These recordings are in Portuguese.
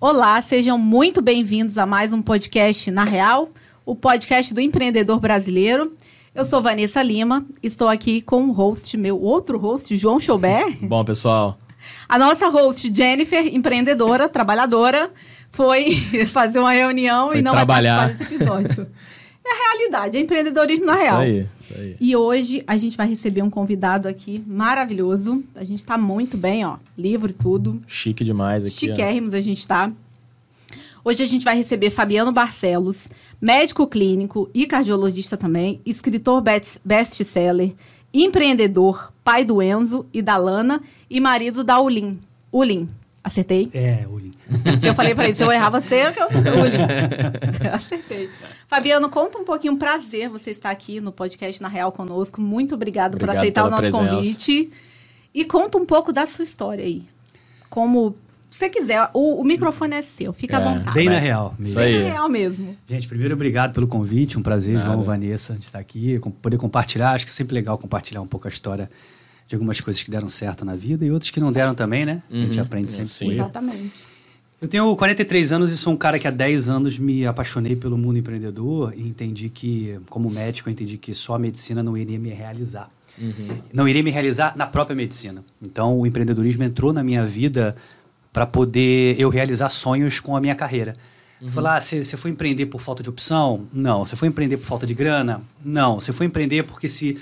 Olá, sejam muito bem-vindos a mais um podcast Na Real, o podcast do empreendedor brasileiro. Eu sou Vanessa Lima, estou aqui com o host, meu outro host, João Choubert. Bom, pessoal. A nossa host, Jennifer, empreendedora, trabalhadora, foi fazer uma reunião Foi e não trabalhar. vai participar desse episódio. É a realidade, é empreendedorismo na real. Isso aí, isso aí. E hoje a gente vai receber um convidado aqui maravilhoso. A gente tá muito bem, ó. Livro tudo. Chique demais aqui. ó. Chiquérrimos a gente tá. Hoje a gente vai receber Fabiano Barcelos, médico clínico e cardiologista também, escritor best- best-seller, empreendedor, pai do Enzo e da Lana e marido da Ulin. Ulin, acertei? É, Uli. Eu falei pra ele, se eu errar você, eu Ulin. Acertei. Fabiano, conta um pouquinho, um prazer você estar aqui no podcast Na Real conosco. Muito obrigado, por Obrigado aceitar o nosso presença. convite. E conta um pouco da sua história aí. Como você quiser, o, o microfone é seu, fica à É, vontade. Bem na real. mesmo. Isso aí. Bem na real mesmo. Gente, primeiro, obrigado pelo convite. Um prazer, Nada. João, Vanessa, de estar aqui, poder compartilhar. Acho que é sempre legal compartilhar um pouco a história de algumas coisas que deram certo na vida e outras que não deram também, né? A gente Uhum. aprende sempre Sim. Exatamente. Eu tenho 43 anos e sou um cara que há 10 anos me apaixonei pelo mundo empreendedor e entendi que, como médico, eu entendi que só a medicina não iria me realizar. Uhum. Não iria me realizar na própria medicina. Então, o empreendedorismo entrou na minha vida para poder eu realizar sonhos com a minha carreira. Tu falar, ah, você você foi empreender por falta de opção? Não. Você foi empreender por falta de grana? Não. Você foi empreender porque se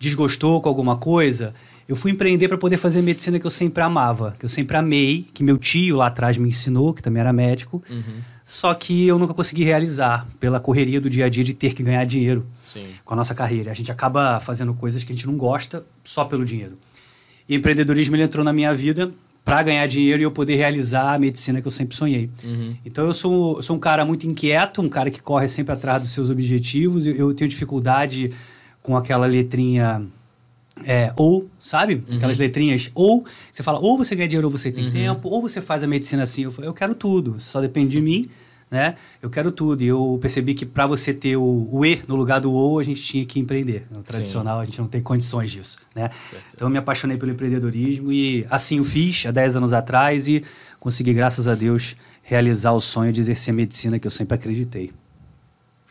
desgostou com alguma coisa? Eu fui empreender para poder fazer a medicina que eu sempre amava, que eu sempre amei, que meu tio lá atrás me ensinou, que também era médico. Uhum. Só que eu nunca consegui realizar pela correria do dia a dia de ter que ganhar dinheiro Sim. com a nossa carreira. A gente acaba fazendo coisas que a gente não gosta só pelo dinheiro. E o empreendedorismo ele entrou na minha vida para ganhar dinheiro e eu poder realizar a medicina que eu sempre sonhei. Uhum. Então eu sou, eu sou um cara muito inquieto, um cara que corre sempre atrás dos seus objetivos. Eu, eu tenho dificuldade com aquela letrinha é, ou, sabe? Aquelas letrinhas ou. Você fala, ou você ganha dinheiro ou você tem tempo, ou você faz a medicina assim. Eu, falo, eu quero tudo, só depende de mim, né? Eu quero tudo. E eu percebi que para você ter o, o E no lugar do ou, a gente tinha que empreender. No tradicional, a gente não tem condições disso, né? Então eu me apaixonei pelo empreendedorismo e assim o fiz há 10 anos atrás e consegui, graças a Deus, realizar o sonho de exercer medicina que eu sempre acreditei.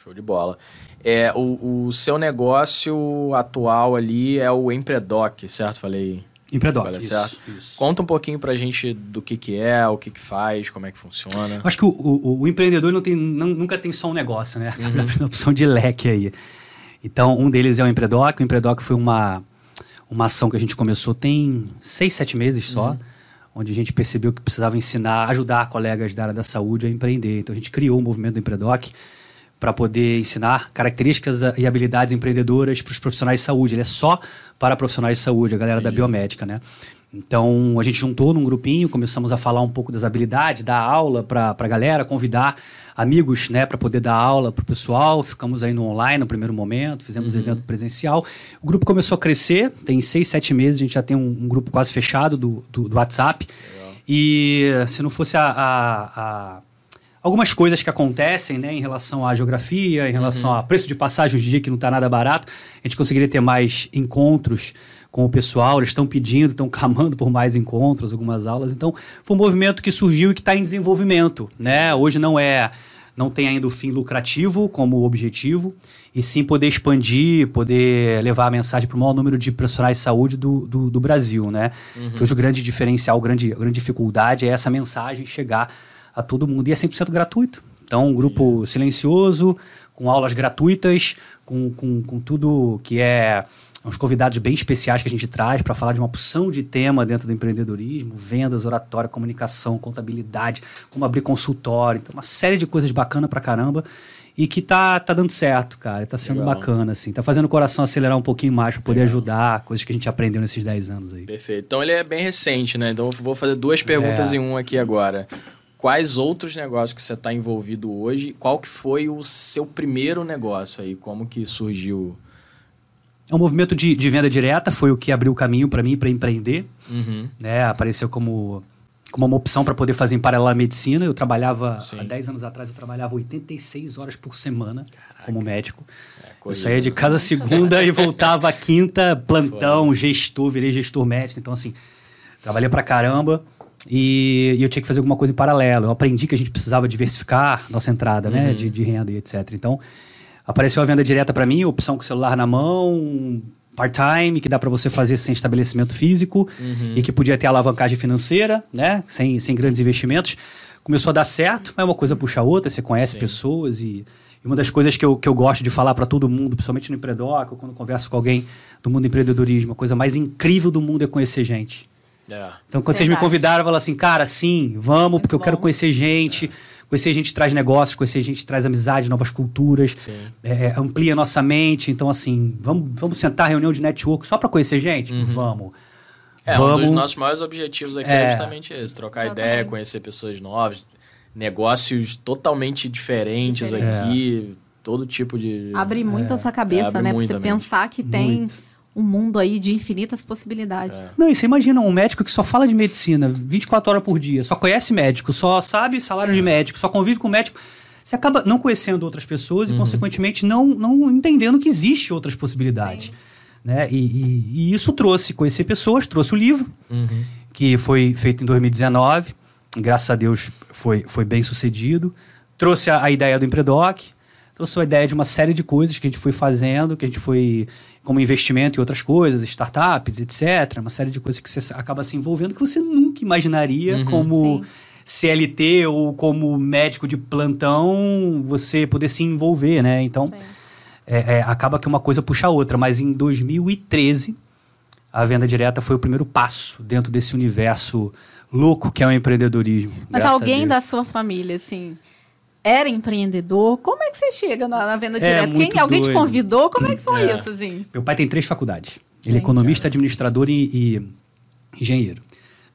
Show de bola. É, o, o seu negócio atual ali é o Empredoc, certo? Falei. Empredoc, Falei isso, certo? isso. Conta um pouquinho pra gente do que que é, o que que faz, como é que funciona. Acho que o, o- o empreendedor não tem, não- nunca tem só um negócio, né? Uhum. Tem opção de leque aí. Então, um deles é o Empredoc. O Empredoc foi uma, uma ação que a gente começou tem seis, sete meses só, Uhum. onde a gente percebeu que precisava ensinar, ajudar colegas da área da saúde a empreender. Então, a gente criou o movimento do Empredoc para poder ensinar características e habilidades empreendedoras para os profissionais de saúde. Ele é só para profissionais de saúde, a galera da biomédica, né? Então, a gente juntou num grupinho, começamos a falar um pouco das habilidades, dar aula para a galera, convidar amigos, né, para poder dar aula para o pessoal. Ficamos aí no online no primeiro momento, fizemos evento presencial. O grupo começou a crescer, tem seis, sete meses, a gente já tem um, um grupo quase fechado do, do, do WhatsApp. E se não fosse a- a- a algumas coisas que acontecem, né, em relação à geografia, em relação a preço de passagem hoje em dia que não está nada barato, a gente conseguiria ter mais encontros com o pessoal, eles estão pedindo, estão clamando por mais encontros, algumas aulas. Então, foi um movimento que surgiu e que está em desenvolvimento, né? Hoje não é não tem ainda o fim lucrativo como objetivo, e sim poder expandir, poder levar a mensagem para o maior número de profissionais de saúde do, do, do Brasil, né? Que hoje o grande diferencial, a grande, a grande dificuldade é essa mensagem chegar a todo mundo. E é 100% gratuito. Então, um grupo silencioso, com aulas gratuitas, com, com, com tudo que é uns convidados bem especiais que a gente traz para falar de uma opção de tema dentro do empreendedorismo, vendas, oratória, comunicação, contabilidade, como abrir consultório, então uma série de coisas bacana pra caramba e que tá, tá dando certo, cara, tá sendo Legal. bacana assim, tá fazendo o coração acelerar um pouquinho mais para poder Legal. ajudar, coisas que a gente aprendeu nesses 10 anos aí. Perfeito. Então ele é bem recente, né? Então eu vou fazer duas perguntas É. em um aqui agora. Quais outros negócios que você está envolvido hoje? Qual que foi o seu primeiro negócio aí? Como que surgiu? É um movimento de, de venda direta, foi o que abriu o caminho para mim para empreender. Uhum. né? Apareceu como, como uma opção para poder fazer em paralelo a medicina. Eu trabalhava, Sim. há 10 anos atrás, eu trabalhava 86 horas por semana como médico. É, Eu saía de né? casa segunda e voltava quinta, plantão, gestor, virei gestor médico. Então, assim, trabalhei pra caramba. E, e eu tinha que fazer alguma coisa em paralelo. Eu aprendi que a gente precisava diversificar nossa entrada, né? De, de renda e etc. Então, apareceu a venda direta para mim, opção com o celular na mão, part-time, que dá para você fazer sem estabelecimento físico e que podia ter alavancagem financeira, né? Sem, sem grandes investimentos. Começou a dar certo, mas uma coisa puxa a outra, você conhece Sim. pessoas e, uma das coisas que eu, que eu gosto de falar para todo mundo, principalmente no Empredoc, quando converso com alguém do mundo do empreendedorismo, a coisa mais incrível do mundo é conhecer gente. É. Então, quando vocês me Verdade. convidaram, eu falo assim, cara, sim, vamos, Muito porque eu quero bom. conhecer gente. Conhecer gente traz negócios, conhecer gente traz amizade, novas culturas, Sim. é, amplia nossa mente. Então, assim, vamos, vamos sentar reunião de network só para conhecer gente? Vamos. É, um dos vamos. nossos maiores objetivos aqui é, É. justamente esse: trocar Eu ideia, também. conhecer pessoas novas, negócios totalmente diferentes Diferente. aqui, todo tipo de. Abre muito essa cabeça, né? Pra muito você pensar que tem um mundo aí de infinitas possibilidades. Não, e você imagina um médico que só fala de medicina 24 horas por dia, só conhece médico, só sabe salário de médico, só convive com médico. Você acaba não conhecendo outras pessoas e, consequentemente, não, não entendendo que existe outras possibilidades. Né? E, e- e isso trouxe conhecer pessoas, trouxe o livro, Uhum. que foi feito em 2019. Graças a Deus foi, foi bem sucedido. Trouxe a, a ideia do Empredoc, trouxe a ideia de uma série de coisas que a gente foi fazendo, que a gente foi como investimento em outras coisas, startups, etc. Uma série de coisas que você acaba se envolvendo que você nunca imaginaria Uhum. como Sim. CLT ou como médico de plantão você poder se envolver, né? Então, é, é, acaba que uma coisa puxa a outra. Mas em 2013, a venda direta foi o primeiro passo dentro desse universo louco que é o empreendedorismo. Mas alguém da sua família, assim, era empreendedor? Como é que você chega na, na venda É direta? Quem, alguém te doido. convidou? Como é que foi É. isso, assim? Meu pai tem três faculdades. Ele é economista, administrador e, e engenheiro.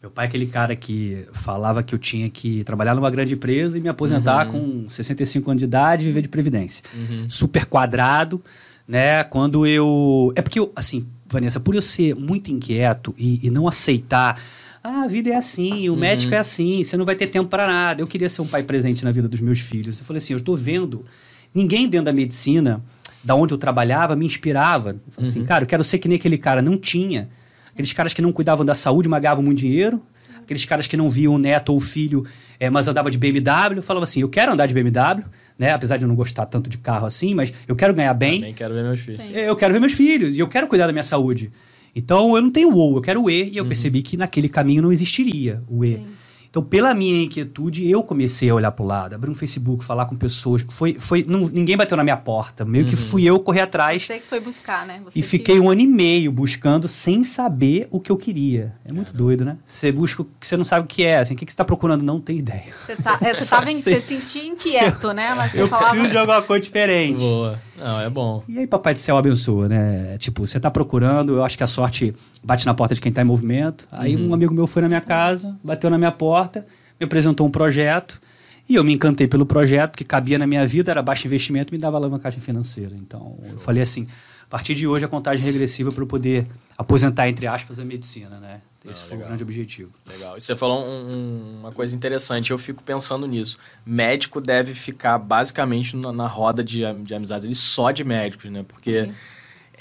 Meu pai é aquele cara que falava que eu tinha que trabalhar numa grande empresa e me aposentar com 65 anos de idade e viver de previdência. Super quadrado, né? Quando eu... É porque, eu, assim, Vanessa, por eu ser muito inquieto e, e não aceitar... Ah, a vida é assim, o médico é assim, você não vai ter tempo para nada. Eu queria ser um pai presente na vida dos meus filhos. Eu falei assim, eu estou vendo... Ninguém dentro da medicina, da onde eu trabalhava, me inspirava. Eu falei assim, cara, eu quero ser que nem aquele cara. Não tinha. Aqueles caras que não cuidavam da saúde, mas ganhavam muito dinheiro. Aqueles caras que não viam o neto ou o filho, eh, mas andava de BMW. Eu falava assim, eu quero andar de BMW, né? Apesar de eu não gostar tanto de carro assim, mas eu quero ganhar bem. Também quero ver meus filhos. Sim. Eu quero ver meus filhos e eu quero cuidar da minha saúde. Então eu não tenho o ou, eu quero o e, e eu percebi que naquele caminho não existiria o e. Sim. Então, pela minha inquietude, eu comecei a olhar para o lado, abrir um Facebook, falar com pessoas. Foi, foi, não- ninguém bateu na minha porta. Meio que fui eu correr atrás Você que foi buscar, né? Você e que- fiquei um ano e meio buscando sem saber o que eu queria. É muito doido, né? Você busca o que você não sabe o que é. Assim, o que que você está procurando? Não tem ideia. Você, tá, é, você, tava você sentia inquieto, né? Mas Eu falava... preciso de alguma coisa diferente. Boa. Não, é bom. E aí, Papai do Céu abençoa, né? Tipo, você tá procurando, eu acho que a sorte bate na porta de quem tá em movimento. Aí um amigo meu foi na minha casa, bateu na minha porta, me apresentou um projeto. E eu me encantei pelo projeto, porque cabia na minha vida, era baixo investimento me dava alavancagem financeira. Então, eu falei assim, a partir de hoje a contagem regressiva para eu poder aposentar, entre aspas, a medicina, né? Esse Ah, foi o legal. grande objetivo. Legal. E você falou um- um- uma coisa interessante, eu fico pensando nisso. Médico deve ficar basicamente na, na roda de, de amizades, ele só de médicos, né? Porque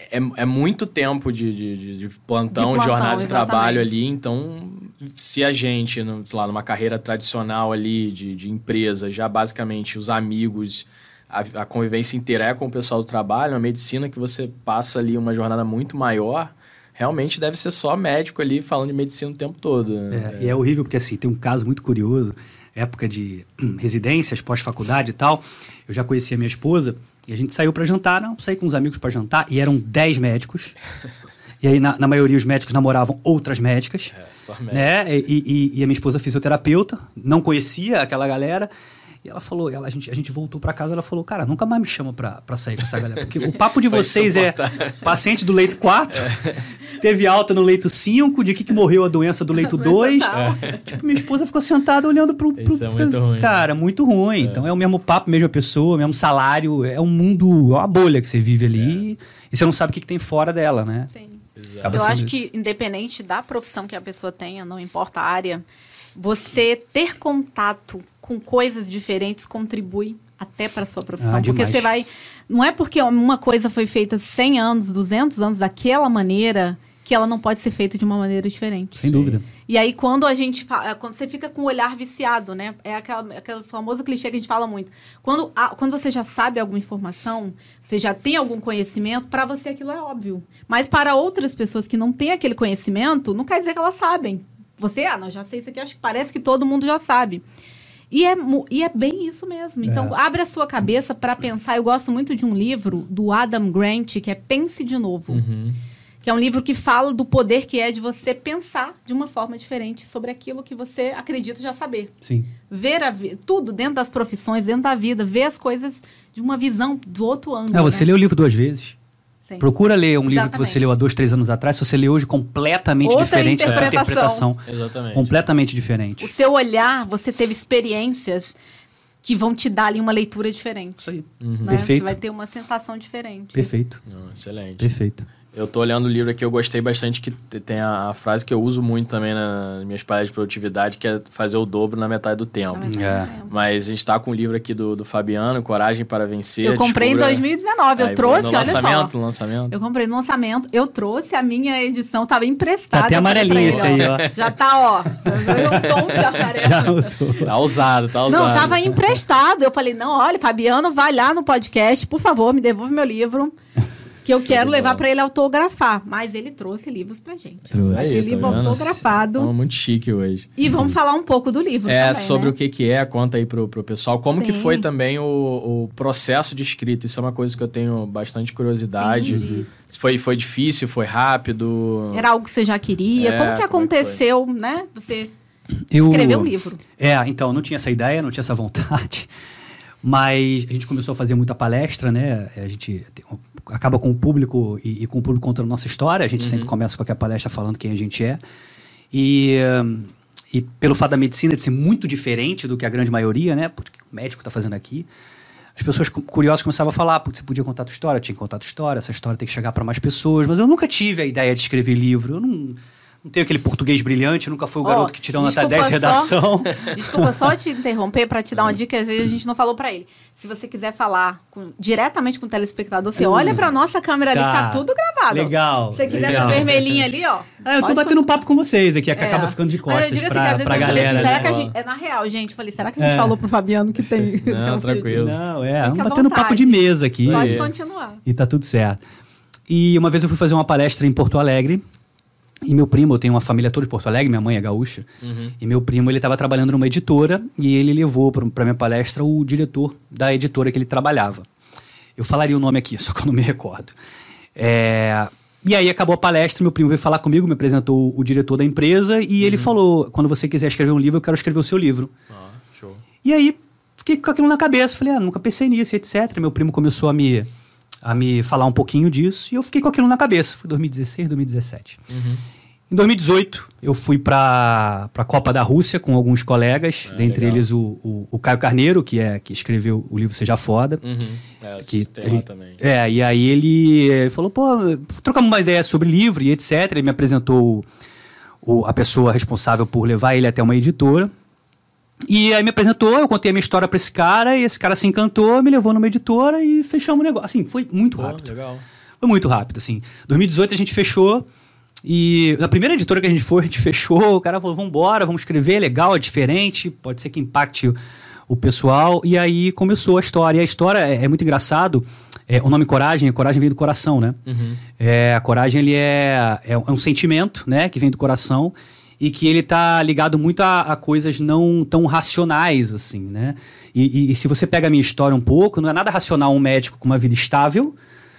é, é muito tempo de, de, de- de plantão, De de plantão, jornada de trabalho ali. Então, se a gente, no- sei lá, numa carreira tradicional ali de, de empresa, já basicamente os amigos, a, a convivência inteira é com o pessoal do trabalho, a medicina que você passa ali uma jornada muito maior, realmente deve ser só médico ali falando de medicina o tempo todo. né? É, e é horrível porque assim, tem um caso muito curioso, época de hum, residências, pós-faculdade e tal. Eu já conhecia minha esposa e a gente saiu para jantar, não, saí com uns amigos para jantar e eram 10 médicos. E aí, na, na maioria, os médicos namoravam outras médicas. É, só médico. Né? E, e- e a minha esposa é fisioterapeuta, não conhecia aquela galera. E ela falou, ela, a, gente, a gente voltou pra casa, ela falou, cara, nunca mais me chama pra, pra sair com essa galera. Porque o papo de vocês é paciente do leito 4, se teve alta no leito 5, de que, que morreu a doença do leito Doença 2. tal. Tipo, minha esposa ficou sentada olhando pro. pro Isso é muito ruim. Cara, muito ruim. Então é o mesmo papo, mesma pessoa, mesmo salário. É um mundo, é uma bolha que você vive ali. E você não sabe o que, que tem fora dela, né? Sim. Exato. Acaba Eu acho isso. que, independente da profissão que a pessoa tenha, não importa a área, você ter contato com coisas diferentes contribui até para sua profissão. Ah, porque você vai. Não é porque uma coisa foi feita 100 anos, 200 anos daquela maneira que ela não pode ser feita de uma maneira diferente. Sem dúvida. E aí, quando a gente fala, quando você fica com o olhar viciado, né? É aquela, aquele famoso clichê que a gente fala muito. Quando, a, quando você já sabe alguma informação, você já tem algum conhecimento, para você aquilo é óbvio. Mas para outras pessoas que não têm aquele conhecimento, não quer dizer que elas sabem. Você, ah, não, já sei isso aqui, acho que parece que todo mundo já sabe. E é, e é bem isso mesmo. Então, É. abre a sua cabeça para pensar. Eu gosto muito de um livro do Adam Grant, que é Pense de Novo. Uhum. Que é um livro que fala do poder que é de você pensar de uma forma diferente sobre aquilo que você acredita já saber. Sim. Ver a tudo dentro das profissões, dentro da vida, ver as coisas de uma visão do outro ângulo. É, você né? lê o livro duas vezes. Sim. Procura ler um livro que você leu há dois, três anos atrás. Se você lê hoje, completamente Outra diferente da tua interpretação. interpretação. Exatamente. Completamente diferente. O seu olhar, você teve experiências que vão te dar ali uma leitura diferente. Isso aí. Uhum. né? Perfeito. Você vai ter uma sensação diferente. Perfeito. Não, excelente. Perfeito. Eu tô olhando o livro aqui, eu gostei bastante que te- tem a, a frase que eu uso muito também nas minhas palestras de produtividade, que é fazer o dobro na metade do tempo. Mas, É. Mas a gente tá com o livro aqui do, do Fabiano, Coragem para Vencer. Eu comprei em Descubra- 2019, eu Aí, trouxe, no olha lançamento, só. no lançamento. Eu comprei no lançamento, eu trouxe a minha edição, tava emprestada. Tá até amarelinho ele, esse aí, ó. Já tá, ó. Eu tom de amarelo. Tá usado, tá usado. Não, tava emprestado. Eu falei, não, olha, Fabiano, vai lá no podcast, por favor, me devolve meu livro. Que eu quero levar pra ele autografar. Mas ele trouxe livros pra gente. Trouxe. Esse Aí, tá livro vendo? autografado. Tamo muito chique hoje. E vamos falar um pouco do livro É, também, sobre né? o que que é, conta aí pro, pro pessoal. Como que Sim. foi também o, o processo de escrita? Isso é uma coisa que eu tenho bastante curiosidade. Sim, Foi, foi difícil, foi rápido? Era algo que você já queria? É, como que como é que aconteceu, né? Você Eu- escreveu um livro. É, então, não tinha essa ideia, não tinha essa vontade. Mas a gente começou a fazer muita palestra, né? A gente acaba com o público e, e com o público contando nossa história. A gente sempre começa qualquer palestra falando quem a gente é. E, e pelo fato da medicina de ser muito diferente do que a grande maioria, né? Porque o médico está fazendo aqui. As pessoas cu- curiosas começavam a falar, "Putz, você podia contar a tua história, tinha que contar a tua história, essa história tem que chegar para mais pessoas. Mas eu nunca tive a ideia de escrever livro. Eu não, não tenho aquele português brilhante, nunca fui o garoto que tirou nota 10 desculpa só- redação. Desculpa só te interromper para te dar uma dica, às vezes a gente não falou para ele. Se você quiser falar com- diretamente com o telespectador, você olha para nossa câmera ali, Tá. que tá tudo gravado. Legal, Se você quiser legal. essa vermelhinha ali, ó. Ah, eu tô batendo um papo com vocês aqui, é que É. acaba ficando de Mas costas eu digo assim, pra, que às vezes eu falei galera. assim, será né? que a gente... É na real, gente. Eu falei, será que a gente É. falou pro Fabiano que tem... tem um Não, vídeo? tranquilo. Não, é, Fica vamos batendo papo vontade. de mesa aqui. Pode continuar. E tá tudo certo. E uma vez eu fui fazer uma palestra em Porto Alegre. E meu primo, eu tenho uma família toda de Porto Alegre, minha mãe é gaúcha. Uhum. E meu primo, ele estava trabalhando numa editora e ele levou para minha palestra o diretor da editora que ele trabalhava. Eu falaria o nome aqui, só que eu não me recordo. É, E aí acabou a palestra, meu primo veio falar comigo, me apresentou o diretor da empresa e ele falou: quando você quiser escrever um livro, eu quero escrever o seu livro. Ah, show. E aí, fiquei com aquilo na cabeça. Falei, ah, nunca pensei nisso, etc. Meu primo começou a me, a me falar um pouquinho disso e eu fiquei com aquilo na cabeça. Foi 2016, 2017. Uhum. Em 2018, eu fui para a Copa da Rússia com alguns colegas, Ah, dentre legal. eles o, o, o Caio Carneiro, que, é, que escreveu o livro Seja Foda. Uhum. É, Que também. É, e aí ele eh, falou, pô, trocamos uma ideia sobre livro e etc. Ele me apresentou o- a pessoa responsável por levar ele até uma editora. E aí me apresentou, eu contei a minha história para esse cara, e esse cara se encantou, me levou numa editora e fechamos o negócio. Assim, foi muito Pô, rápido. legal. Foi muito rápido, assim. 2018 a gente fechou. E na primeira editora que a gente foi, a gente fechou. O cara falou: vambora, vamos escrever, legal, é diferente, pode ser que impacte o, pessoal. E aí começou a história. E a história é, é muito engraçado. É, o nome coragem, a coragem vem do coração, né? Uhum. É, a coragem ele é, é, um- é um sentimento, né, que vem do coração e que ele tá ligado muito a, a coisas não tão racionais, assim, né? E, e- e se você pega a minha história um pouco, não é nada racional um médico com uma vida estável,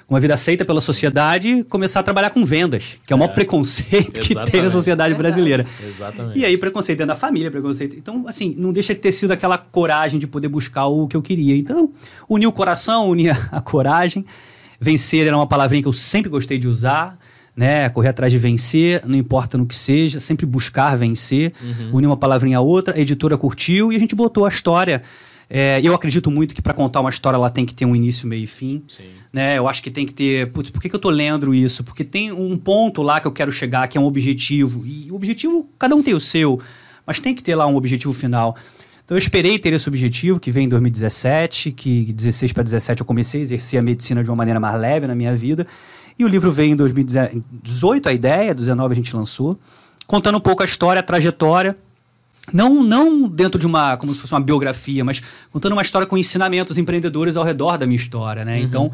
com uma vida aceita pela sociedade, começar a trabalhar com vendas, que é o maior É. preconceito que tem na Exatamente. sociedade Verdade. brasileira. Exatamente. E aí, preconceito dentro da família, preconceito. Então, assim, não deixa de ter sido aquela coragem de poder buscar o que eu queria. Então, unir o coração, unir a, a coragem. Vencer era uma palavrinha que eu sempre gostei de usar, né? Correr atrás de vencer, não importa no que seja, sempre buscar vencer. Unir uma palavrinha a outra, a editora curtiu e a gente botou a história. É, eu acredito muito que para contar uma história ela tem que ter um início, meio e fim Sim. né? Eu acho que tem que ter, putz, por que, que eu tô lendo isso? Porque tem um ponto lá que eu quero chegar, que é um objetivo. E o objetivo, cada um tem o seu, mas tem que ter lá um objetivo final. Então eu esperei ter esse objetivo, que vem em 2017, que 16 para 17 eu comecei a exercer a medicina de uma maneira mais leve na minha vida. E o livro veio em 2018, a ideia, 2019 a gente lançou, contando um pouco a história, a trajetória. Não, não dentro de uma, como se fosse uma biografia, mas contando uma história com ensinamentos empreendedores ao redor da minha história, né? Uhum. Então,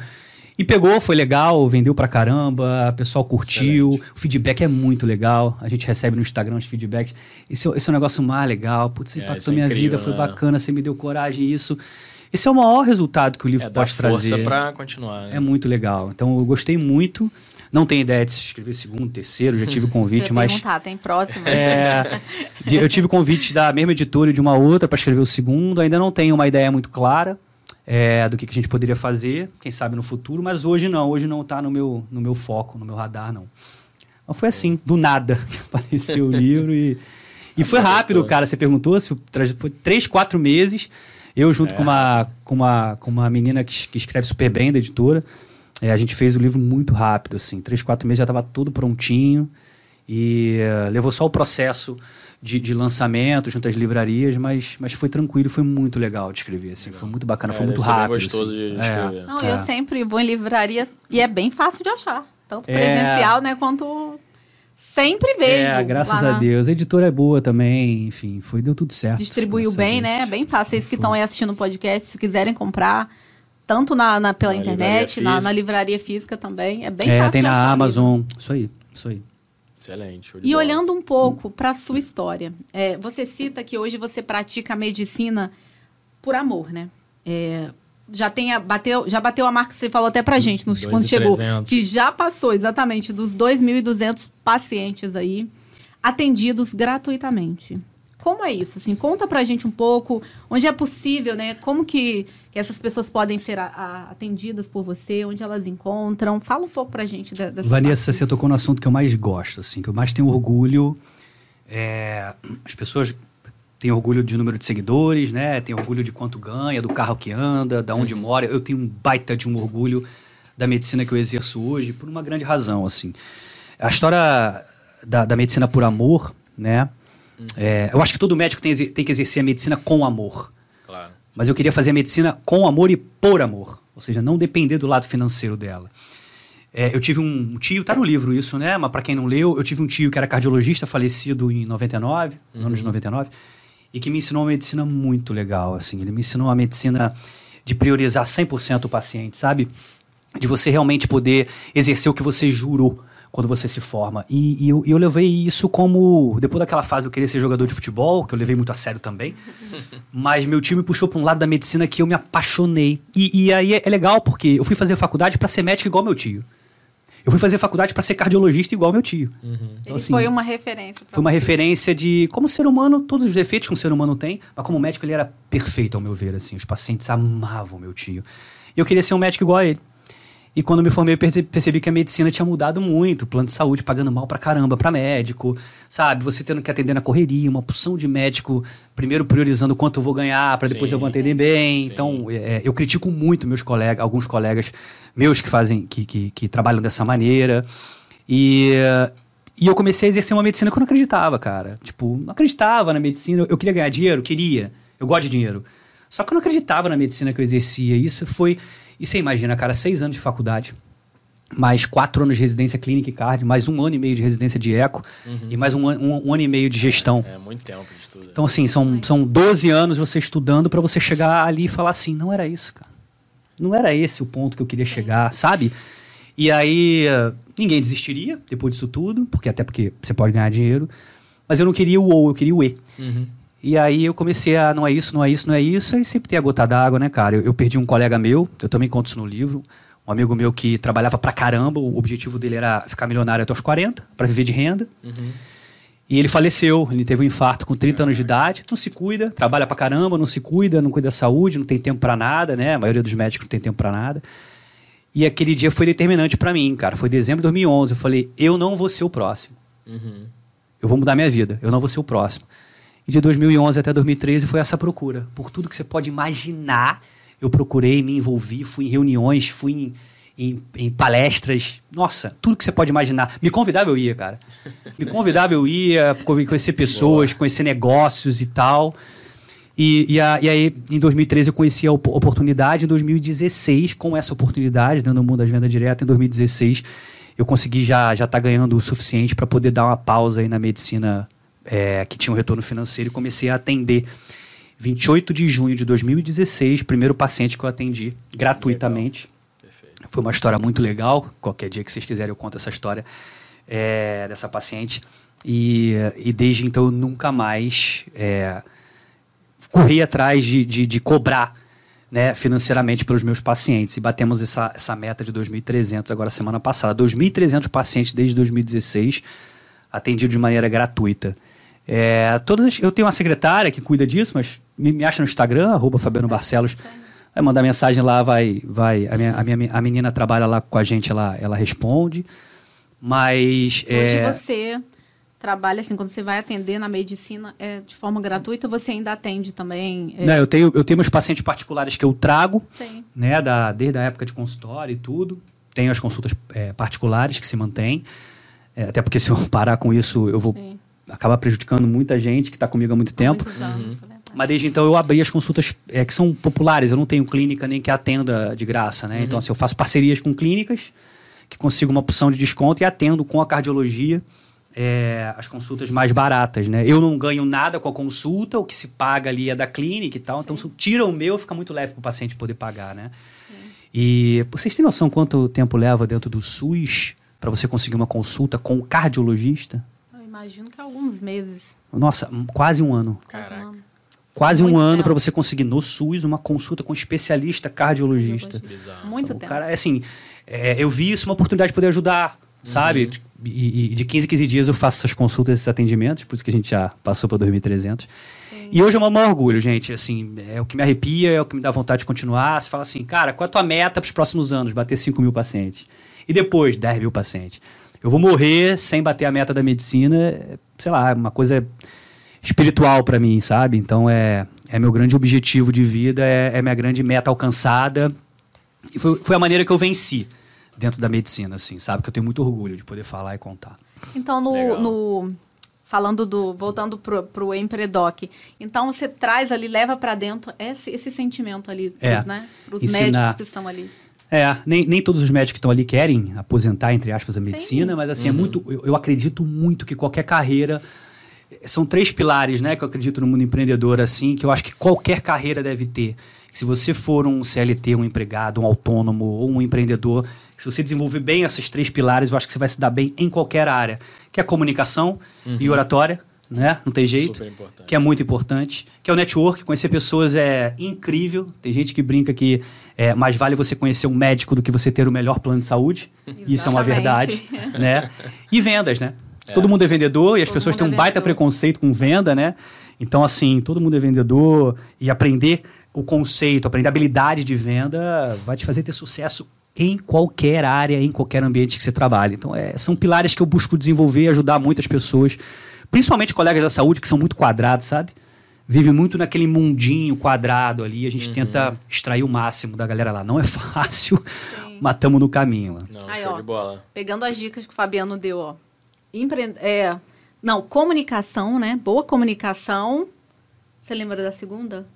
e pegou, foi legal, vendeu pra caramba, o pessoal curtiu, Excelente. o feedback é muito legal, a gente recebe no Instagram os feedbacks. Esse, esse é um negócio mais legal, putz, você é, impactou é minha incrível, vida, foi né? bacana, você me deu coragem, isso. Esse é o maior resultado que o livro é, pode dá força trazer. para continuar. Né? É muito legal. Então eu gostei muito. Não tenho ideia de se escrever segundo, terceiro, já tive convite, mas. Perguntar, tem próximo. É, eu tive convite da mesma editora e de uma outra para escrever o segundo. Ainda não tenho uma ideia muito clara é, do que, que, a gente poderia fazer, quem sabe no futuro, mas hoje não, hoje não está no meu, no meu foco, no meu radar, não. Mas foi assim, do nada que apareceu o livro e. E foi rápido, cara. Você perguntou se foi três, quatro meses. Eu, junto é. com, uma, com, uma, com uma menina que, que escreve super bem, da editora, é, a gente fez o livro muito rápido, assim. Três, quatro meses já estava tudo prontinho. E uh, levou só o processo de, de, lançamento junto às livrarias, mas, mas foi tranquilo, foi muito legal de escrever, assim, foi muito bacana, é, foi muito rápido. gostoso assim. de, de é. escrever. Não, eu é. sempre vou em livraria e é bem fácil de achar, tanto é. presencial, né, quanto sempre vejo. É, graças a Deus. A editora é boa também, enfim, foi, deu tudo certo. Distribuiu bem, né? Bem fácil. Vocês que estão aí assistindo o podcast, se quiserem comprar, tanto na, na pela na internet, livraria na, na, livraria física também, é bem é, fácil. Tem na Amazon, isso aí, isso aí. Excelente. E olhando um pouco para a sua história, é, você cita que hoje você pratica a medicina por amor, né? É, já tem a, bateu, já bateu a marca que você falou até pra gente nos, quando chegou, que já passou exatamente dos 2.200 pacientes aí atendidos gratuitamente. Como é isso? Assim, conta pra gente um pouco, onde é possível, né? Como que, que essas pessoas podem ser a, a, atendidas por você, onde elas encontram. Fala um pouco pra gente da, dessa Vanessa, parte. você tocou no assunto que eu mais gosto, assim, que eu mais tenho orgulho. É, as pessoas tem orgulho de número de seguidores, né? Tem orgulho de quanto ganha, do carro que anda, da onde uhum. mora. Eu tenho um baita de um orgulho da medicina que eu exerço hoje por uma grande razão, assim. A história da, da medicina por amor, né? Uhum. É, eu acho que todo médico tem, tem que exercer a medicina com amor. Claro. Mas eu queria fazer a medicina com amor e por amor. Ou seja, não depender do lado financeiro dela. É, eu tive um tio, tá no livro isso, né? Mas para quem não leu, eu tive um tio que era cardiologista, falecido em 99, uhum. anos de 99 e que me ensinou uma medicina muito legal, assim. Ele me ensinou a medicina de priorizar 100% o paciente, sabe? De você realmente poder exercer o que você jurou quando você se forma. E, e eu, eu, levei isso como. Depois daquela fase eu queria ser jogador de futebol, que eu levei muito a sério também. mas meu time me puxou para um lado da medicina que eu me apaixonei. E, e aí é, é legal, porque eu fui fazer faculdade para ser médico igual meu tio. Eu fui fazer faculdade para ser cardiologista igual meu tio. Uhum. Então, ele assim, foi uma referência. Foi uma referência de como ser humano, todos os defeitos que um ser humano tem, mas como médico ele era perfeito ao meu ver, assim. Os pacientes amavam meu tio. E eu queria ser um médico igual a ele. E quando me formei, eu percebi que a medicina tinha mudado muito. Plano de saúde pagando mal pra caramba pra médico, sabe? Você tendo que atender na correria, uma opção de médico, primeiro priorizando quanto eu vou ganhar, para depois sim, eu vou atender bem. Sim. Então, é, eu critico muito meus colegas, alguns colegas meus que fazem, que, que, que trabalham dessa maneira. E, e eu comecei a exercer uma medicina que eu não acreditava, cara. Tipo, não acreditava na medicina. Eu queria ganhar dinheiro, queria. Eu gosto de dinheiro. Só que eu não acreditava na medicina que eu exercia. Isso foi e você imagina, cara, seis anos de faculdade, mais quatro anos de residência clínica e card, mais um ano e meio de residência de eco uhum. e mais um, um, um, ano e meio de gestão. É, é muito tempo de estudo. Então, assim, são, são 12 anos você estudando para você chegar ali e falar assim: não era isso, cara. Não era esse o ponto que eu queria chegar, sabe? E aí, ninguém desistiria depois disso tudo, porque até porque você pode ganhar dinheiro. Mas eu não queria o ou, eu queria o e. Uhum. E aí eu comecei a, não é isso, não é isso, não é isso, e sempre tem a gota d'água, né, cara? Eu, eu, perdi um colega meu, eu também conto isso no livro, um amigo meu que trabalhava pra caramba, o objetivo dele era ficar milionário até os 40, para viver de renda. Uhum. E ele faleceu, ele teve um infarto com 30 anos de idade, não se cuida, trabalha pra caramba, não se cuida, não cuida da saúde, não tem tempo para nada, né? A maioria dos médicos não tem tempo para nada. E aquele dia foi determinante para mim, cara. Foi dezembro de 2011. Eu falei, eu não vou ser o próximo. Uhum. Eu vou mudar minha vida, eu não vou ser o próximo. De 2011 até 2013 foi essa procura. Por tudo que você pode imaginar, eu procurei, me envolvi, fui em reuniões, fui em, em, em, palestras. Nossa, tudo que você pode imaginar. Me convidava, eu ia, cara. Me convidava, eu ia conhecer pessoas, Boa. conhecer negócios e tal. E, e, a- e aí, em 2013, eu conheci a op- oportunidade. Em 2016, com essa oportunidade, dando o mundo das vendas diretas, em 2016, eu consegui já já estar ganhando o suficiente para poder dar uma pausa aí na medicina é, que tinha um retorno financeiro e comecei a atender. 28 de junho de 2016, primeiro paciente que eu atendi gratuitamente. Foi uma história muito legal. Qualquer dia que vocês quiserem, eu conto essa história é, dessa paciente. E, e desde então eu nunca mais é, corri atrás de, de, de cobrar né, financeiramente pelos meus pacientes. E batemos essa, essa meta de 2.300 agora semana passada. 2.300 pacientes desde 2016 atendidos de maneira gratuita. É, todas as- eu tenho uma secretária que cuida disso, mas me, me acha no Instagram, arroba Fabiano Barcelos. Vai mandar mensagem lá, vai. vai a, minha, a, minha, a menina trabalha lá com a gente, ela, ela responde. Mas. Hoje é, você trabalha assim, quando você vai atender na medicina é, de forma gratuita, você ainda atende também? É, Não, eu, tenho, eu tenho meus pacientes particulares que eu trago, Sim. né, da, desde a época de consultório e tudo. Tenho as consultas é, particulares que se mantêm. É, até porque se eu parar com isso, eu vou Sim. Acabar prejudicando muita gente que está comigo há muito tempo. Anos, é. Mas desde então eu abri as consultas é, que são populares. Eu não tenho clínica nem que atenda de graça, né? Então, assim, eu faço parcerias com clínicas que consigo uma opção de desconto e atendo com a cardiologia é, as consultas mais baratas, né? Eu não ganho nada com a consulta, o que se paga ali é da clínica e tal. Então, se tira o meu, fica muito leve para o paciente poder pagar, né? E vocês têm noção quanto tempo leva dentro do SUS para você conseguir uma consulta com o cardiologista? Imagino que há alguns meses. Nossa, quase um ano. quase um Caraca. ano. Quase Muito um ano para você conseguir no SUS uma consulta com um especialista cardiologista. Bizarro. Muito Então, o tempo. cara, assim, é, eu vi isso uma oportunidade de poder ajudar, sabe? E, e de 15 em 15 dias eu faço essas consultas, esses atendimentos, por isso que a gente já passou para 2.300. E hoje é um maior orgulho, gente. Assim, é o que me arrepia, é o que me dá vontade de continuar. Você fala assim, cara, qual é a tua meta para os próximos anos? Bater 5 mil pacientes. E depois, 10 mil pacientes. Eu vou morrer sem bater a meta da medicina, sei lá, é uma coisa espiritual para mim, sabe? Então é, é meu grande objetivo de vida, é, é minha grande meta alcançada. E foi, foi a maneira que eu venci dentro da medicina, assim, sabe? Que eu tenho muito orgulho de poder falar e contar. Então, no, no- falando do. Voltando pro, pro Empredoc, então você traz ali, leva para dentro esse, esse sentimento ali, É, né? Para os médicos que estão ali. É, nem, nem todos os médicos que estão ali querem aposentar, entre aspas, a medicina, Sim. mas assim, é muito. Eu, eu acredito muito que qualquer carreira. São três pilares, né, que eu acredito no mundo empreendedor, assim, que eu acho que qualquer carreira deve ter. Se você for um CLT, um empregado, um autônomo ou um empreendedor, se você desenvolver bem esses três pilares, eu acho que você vai se dar bem em qualquer área. Que é a comunicação e oratória, né? Não tem jeito. Super importante. Que é muito importante. Que é o network, conhecer pessoas é incrível. Tem gente que brinca que é, mais vale você conhecer um médico do que você ter o melhor plano de saúde. Isso é uma Exatamente. verdade, né? E vendas, né? Todo mundo é vendedor e as Todo pessoas têm um é baita vendedor. preconceito com venda, né? Então, assim, todo mundo é vendedor e aprender o conceito, aprender a habilidade de venda vai te fazer ter sucesso em qualquer área, em qualquer ambiente que você trabalhe. Então, é, são pilares que eu busco desenvolver e ajudar muitas pessoas, principalmente colegas da saúde que são muito quadrados, sabe? Vive muito naquele mundinho quadrado ali, a gente tenta extrair o máximo da galera lá. Não é fácil, mas estamos no caminho lá. Não, Aí, ó. de bola. Pegando as dicas que o Fabiano deu, ó. Empre... É, não, comunicação, né? Boa comunicação. Você lembra da segunda?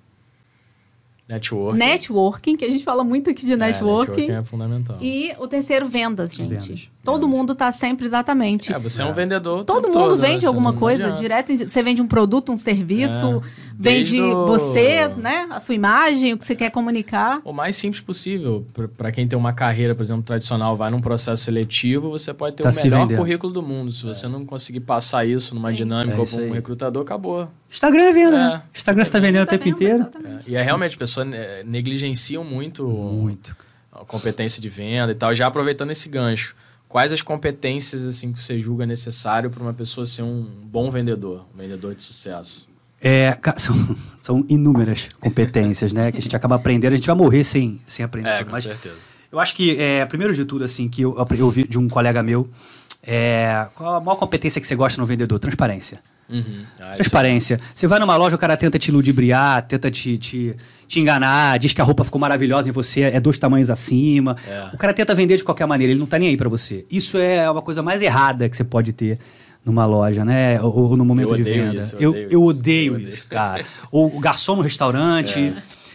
Network. Networking, que a gente fala muito aqui de É, networking. é fundamental. E o terceiro, vendas, gente. Vendas, Todo vendas. mundo tá sempre exatamente. É, você é um vendedor. Todo mundo todo, né? vende Você alguma coisa, direto. Você vende um produto, um serviço, É. vende Desde o- você, né? A sua imagem, o que você quer comunicar. O mais simples possível. Para quem tem uma carreira, por exemplo, tradicional, vai num processo seletivo, você pode ter Tá o melhor vendendo. currículo do mundo. Se você não conseguir passar isso numa Sim. dinâmica É ou com um recrutador, acabou. Instagram é venda, É. né? Instagram você tá vendendo o tempo vendo? inteiro. É, E é realmente, as pessoas eh, negligenciam muito, Muito. a competência de venda e tal. Já aproveitando esse gancho, quais as competências assim que você julga necessário para uma pessoa ser um bom vendedor, um vendedor de sucesso? É, são, são inúmeras competências, né? Que a gente acaba aprendendo. A gente vai morrer sem, sem aprender É, tudo. com Mas certeza. eu acho que, é, primeiro de tudo, assim, que eu, eu ouvi de um colega meu, é, qual a maior competência que você gosta no vendedor? Transparência. Uhum. Ah, Transparência. Você vai numa loja, o cara tenta te ludibriar, tenta te, te, te enganar, diz que a roupa ficou maravilhosa em você, é dois tamanhos acima. É. O cara tenta vender de qualquer maneira, ele não tá nem aí pra você. Isso é uma coisa mais errada que você pode ter numa loja, né? Ou, ou no momento Eu de venda. isso, eu eu, odeio eu isso, odeio eu odeio. isso, cara. Ou o garçom no restaurante.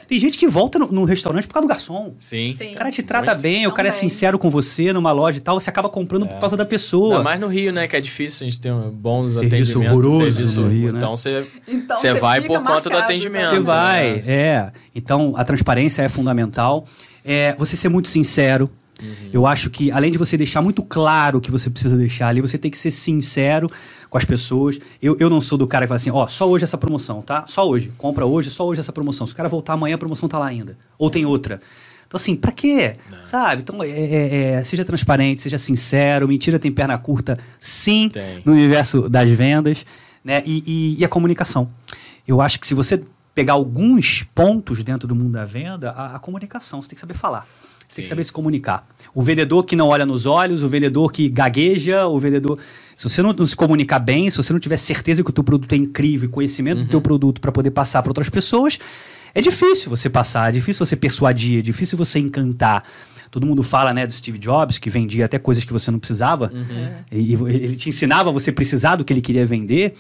Tem gente que volta no, no restaurante por causa do garçom. Sim. Sim. O cara te trata Muito. bem, o cara é Também. sincero com você numa loja e tal, você acaba comprando por causa da pessoa. Ainda mais no Rio, né? Que é difícil a gente ter um bons Serviço atendimentos. horroroso serviço no Rio, né? Então você Então, você vai por conta do marcado, atendimento. Você né? vai, né? é. Então, a transparência é fundamental. É, você ser muito sincero. Eu acho que, além de você deixar muito claro o que você precisa deixar ali, você tem que ser sincero com as pessoas. Eu, eu não sou do cara que fala assim, ó, só hoje essa promoção, tá? Só hoje. Compra hoje, só hoje essa promoção. Se o cara voltar amanhã, a promoção tá lá ainda. Ou tem outra. Então, assim, pra quê? Sabe? Então, é, é, é, seja transparente, seja sincero. Mentira tem perna curta, sim, Tem. no universo das vendas. Né? E, e- e a comunicação. Eu acho que se você pegar alguns pontos dentro do mundo da venda, a, a comunicação, você tem que saber falar. Você tem que saber se comunicar. O vendedor que não olha nos olhos, o vendedor que gagueja, o vendedor. Se você não, não se comunicar bem, se você não tiver certeza que o teu produto é incrível e conhecimento do teu produto para poder passar para outras pessoas, é difícil você passar, é difícil você persuadir, é difícil você encantar. Todo mundo fala, né, do Steve Jobs, que vendia até coisas que você não precisava. E, e ele te ensinava a você precisar do que ele queria vender.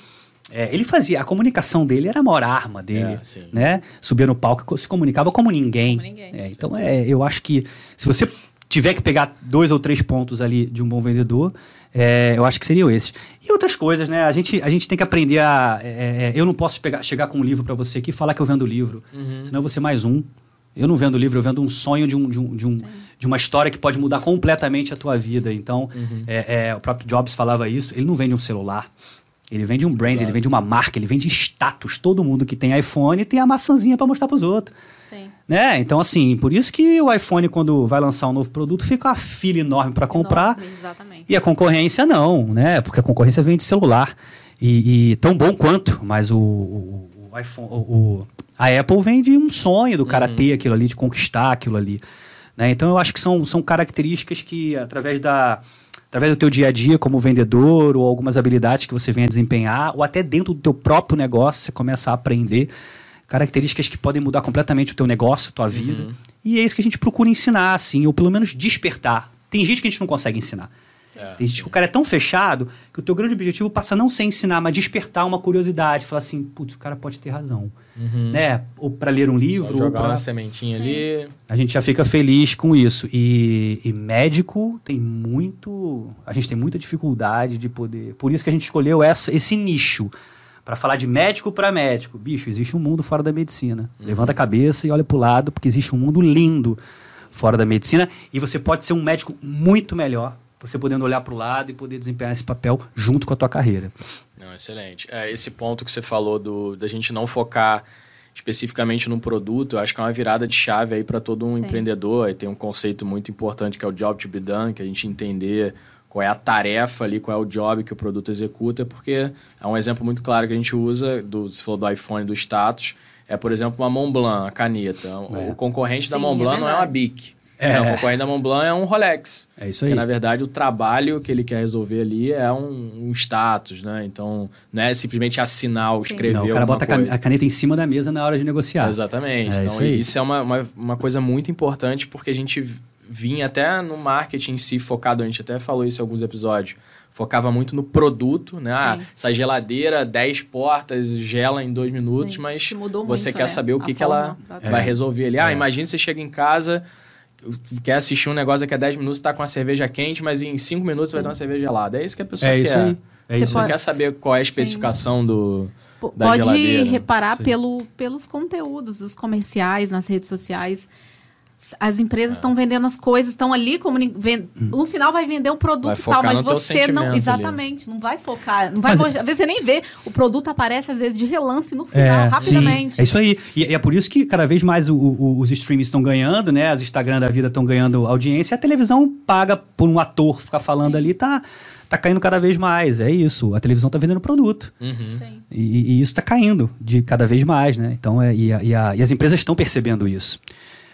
É, ele fazia, a comunicação dele era a maior arma dele, É, né? Subia no palco, se comunicava como ninguém. Como ninguém. É, então, é, eu acho que se você tiver que pegar dois ou três pontos ali de um bom vendedor, é, eu acho que seriam esses. E outras coisas, né? A gente, a gente tem que aprender a. é, é, eu não posso pegar, chegar com um livro para você aqui e falar que eu vendo livro, senão eu vou ser mais um. Eu não vendo livro, eu vendo um sonho de, um, de, um, de, um, de uma história que pode mudar completamente a tua vida. Então, é, é, o próprio Jobs falava isso. Ele não vende um celular. Ele vende um brand, ele vende uma marca, ele vende status. Todo mundo que tem iPhone tem a maçãzinha para mostrar pros outros. Sim. Né? Então, assim, por isso que o iPhone, quando vai lançar um novo produto, fica uma fila enorme para comprar. Enorme, exatamente. E a concorrência não, né? Porque a concorrência vende celular. E, e tão bom quanto, mas o, o, o iPhone, o, o- a Apple vende um sonho do cara ter aquilo ali, de conquistar aquilo ali. né? Então eu acho que são, são características que, através da. Através do teu dia a dia como vendedor, ou algumas habilidades que você venha desempenhar, ou até dentro do teu próprio negócio, você começa a aprender características que podem mudar completamente o teu negócio, a tua vida. E é isso que a gente procura ensinar, assim, ou pelo menos despertar. Tem gente que a gente não consegue ensinar. É. Tem gente que o cara é tão fechado que o teu grande objetivo passa a não ser ensinar, mas despertar uma curiosidade. Falar assim, putz, o cara pode ter razão. Né? Ou para ler um Só livro, ou jogar pra... uma sementinha ali. A gente já fica feliz com isso. E, e médico tem muito. A gente tem muita dificuldade de poder. Por isso que a gente escolheu essa, esse nicho. Para falar de médico para médico. Bicho, existe um mundo fora da medicina. Levanta a cabeça e olha para o lado, porque existe um mundo lindo fora da medicina. E você pode ser um médico muito melhor. Você podendo olhar para o lado e poder desempenhar esse papel junto com a tua carreira. Não, excelente. É, esse ponto que você falou do, da gente não focar especificamente num produto, eu acho que é uma virada de chave aí para todo um Sim. empreendedor. E tem um conceito muito importante que é o job to be done, que a gente entender qual é a tarefa ali, qual é o job que o produto executa, porque é um exemplo muito claro que a gente usa, do, você falou do iPhone, do status, é, por exemplo, uma Montblanc, a caneta. O concorrente da Sim, Montblanc é não é uma verdade. Né? O concorrente da Montblanc é um Rolex. É isso Porque, aí. na verdade, o trabalho que ele quer resolver ali é um, um status, né? Então, não é simplesmente assinar ou escrever Não, o cara bota coisa. a caneta em cima da mesa na hora de negociar. Exatamente. É então, isso aí. isso é uma, uma, uma coisa muito importante porque a gente vinha até no marketing em si focado, a gente até falou isso em alguns episódios, focava muito no produto, né? Ah, essa geladeira, 10 portas, gela em dois minutos, Sim, mas que você muito, quer né? saber o que, que ela vai É. resolver ali. Ah, É. imagina você chega em casa, quer assistir um negócio daqui a 10 minutos, tá com a cerveja quente, mas em 5 minutos vai ter uma cerveja gelada. É isso que a pessoa É quer. isso aí. É Você isso pode- quer saber qual é a especificação do, P- da Pode geladeira. reparar Sim. pelo, pelos conteúdos, os comerciais nas redes sociais. As É. empresas estão vendendo as coisas, estão ali comuni- ven- no final vai vender um produto focar tal, mas você não, ali. exatamente, não vai focar, não vai, Mas- mostrar- às vezes você nem vê, o produto aparece às vezes de relance no final, É, rapidamente. sim, é isso aí. E, e é por isso que cada vez mais o- o- os streams estão ganhando, né? As Instagram da vida estão ganhando audiência. E a televisão paga por um ator ficar falando ali, tá, tá caindo cada vez mais. É isso. A televisão tá vendendo produto. Uhum. Sim. E, e isso está caindo de cada vez mais, né? Então, é, e, a- e a- e as empresas estão percebendo isso.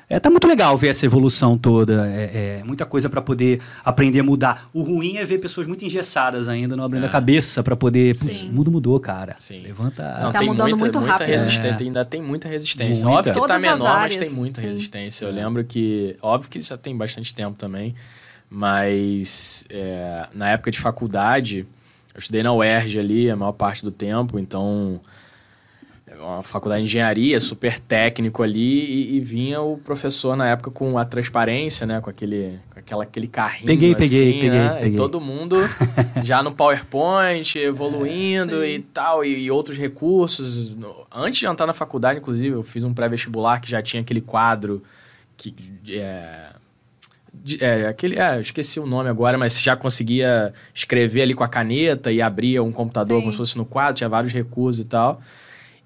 É, tá muito legal ver essa evolução toda. É, é muita coisa para poder aprender a mudar. O ruim é ver pessoas muito engessadas ainda, não abrindo É. a cabeça para poder. Putz, Sim. muda, mudou, cara. Sim. Levanta. Não, Tá tem mudando muita, muito muita rápido. resistência, É. ainda tem muita resistência. Muita. Óbvio que tá Todas as menor, mas tem muita sim. resistência. Eu É. lembro que, óbvio que já tem bastante tempo também, mas é, na época de faculdade, Eu estudei na UERJ ali a maior parte do tempo, então uma faculdade de engenharia, super técnico ali, e, e, vinha o professor na época com a transparência, né? Com aquele, com aquela, aquele carrinho. Peguei, assim, peguei, né? peguei, peguei. E todo mundo já no PowerPoint, evoluindo é, e tal, e, e, outros recursos. Antes de entrar na faculdade, inclusive, eu fiz um pré-vestibular que já tinha aquele quadro que. É, é, aquele, é, esqueci o nome agora, mas já conseguia escrever ali com a caneta e abria um computador Sim. como se fosse no quadro, tinha vários recursos e tal.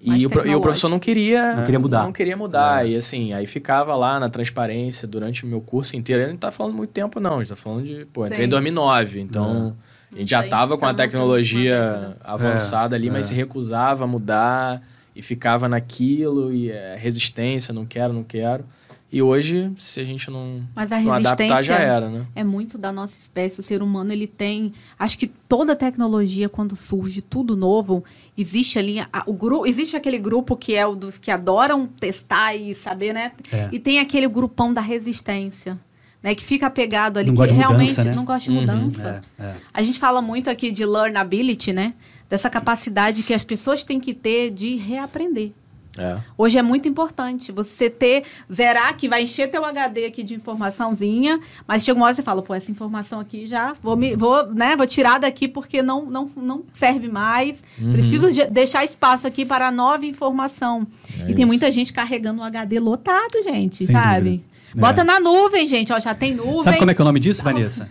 E o, e o, professor não queria, não queria mudar. Não queria mudar. É. E assim, aí ficava lá na transparência durante o meu curso inteiro. Ele não tá falando muito tempo, não. A gente tá falando de. Pô, entrei em 2009. Então, é. a gente já tava com a tecnologia avançada ali, mas é. se recusava a mudar e ficava naquilo. E é, resistência, não quero, não quero. E hoje, se a gente não, Mas a não adaptar, já era, né? É muito da nossa espécie. O ser humano, ele tem... Acho que toda tecnologia, quando surge tudo novo, existe ali... A, o grupo, existe aquele grupo que é o dos que adoram testar e saber, né? É. E tem aquele grupão da resistência. Né, que fica pegado ali, não que realmente mudança, né? não gosta de uhum. mudança. É, é. A gente fala muito aqui de learnability, né? Dessa capacidade que as pessoas têm que ter de reaprender. É. Hoje é muito importante você ter, zerar que vai encher teu HD aqui de informaçãozinha, mas chega uma hora você fala, pô, essa informação aqui já vou me, vou, né, vou tirar daqui porque não, não, não serve mais. Uhum. Preciso de, deixar espaço aqui para nova informação. É e isso. tem muita gente carregando o HD lotado, gente, Sem sabe? Dúvida. Bota é. na nuvem, gente. Ó, já tem nuvem. Sabe como é que é o nome disso, Vanessa?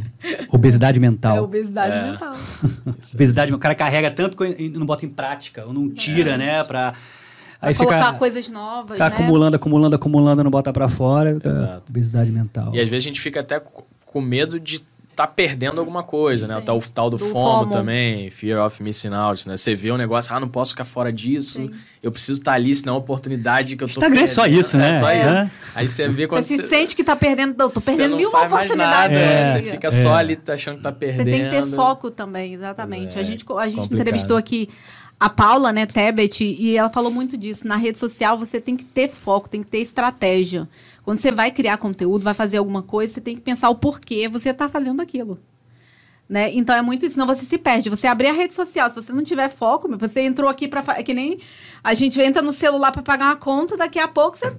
obesidade mental. É obesidade é. mental. obesidade, o cara carrega tanto e não bota em prática, ou não tira, é. né, para Aí colocar fica, coisas novas, fica né? acumulando, acumulando, acumulando, não bota para fora. Exato. Obesidade mental. E às vezes a gente fica até com medo de tá perdendo alguma coisa, né? O tal, o tal do, do FOMO, FOMO, também, Fear of Missing Out, né? Você vê um negócio, ah, não posso ficar fora disso, Sim. eu preciso estar tá ali, senão é uma oportunidade que eu tô Instagram perdendo. é só isso, né? É só isso. É. Aí você vê quando você... Você se sente que tá perdendo, não, tô perdendo mil oportunidades. É. Você fica só ali tá achando que tá perdendo. Você tem que ter foco também, exatamente. a é gente, a gente entrevistou aqui a Paula, né, Tebet, e ela falou muito disso. Na rede social você tem que ter foco, tem que ter estratégia. Quando você vai criar conteúdo, vai fazer alguma coisa, você tem que pensar o porquê você está fazendo aquilo. Né? Então é muito isso, senão você se perde. Você abrir a rede social, se você não tiver foco, você entrou aqui para é que nem a gente entra no celular para pagar uma conta, daqui a pouco você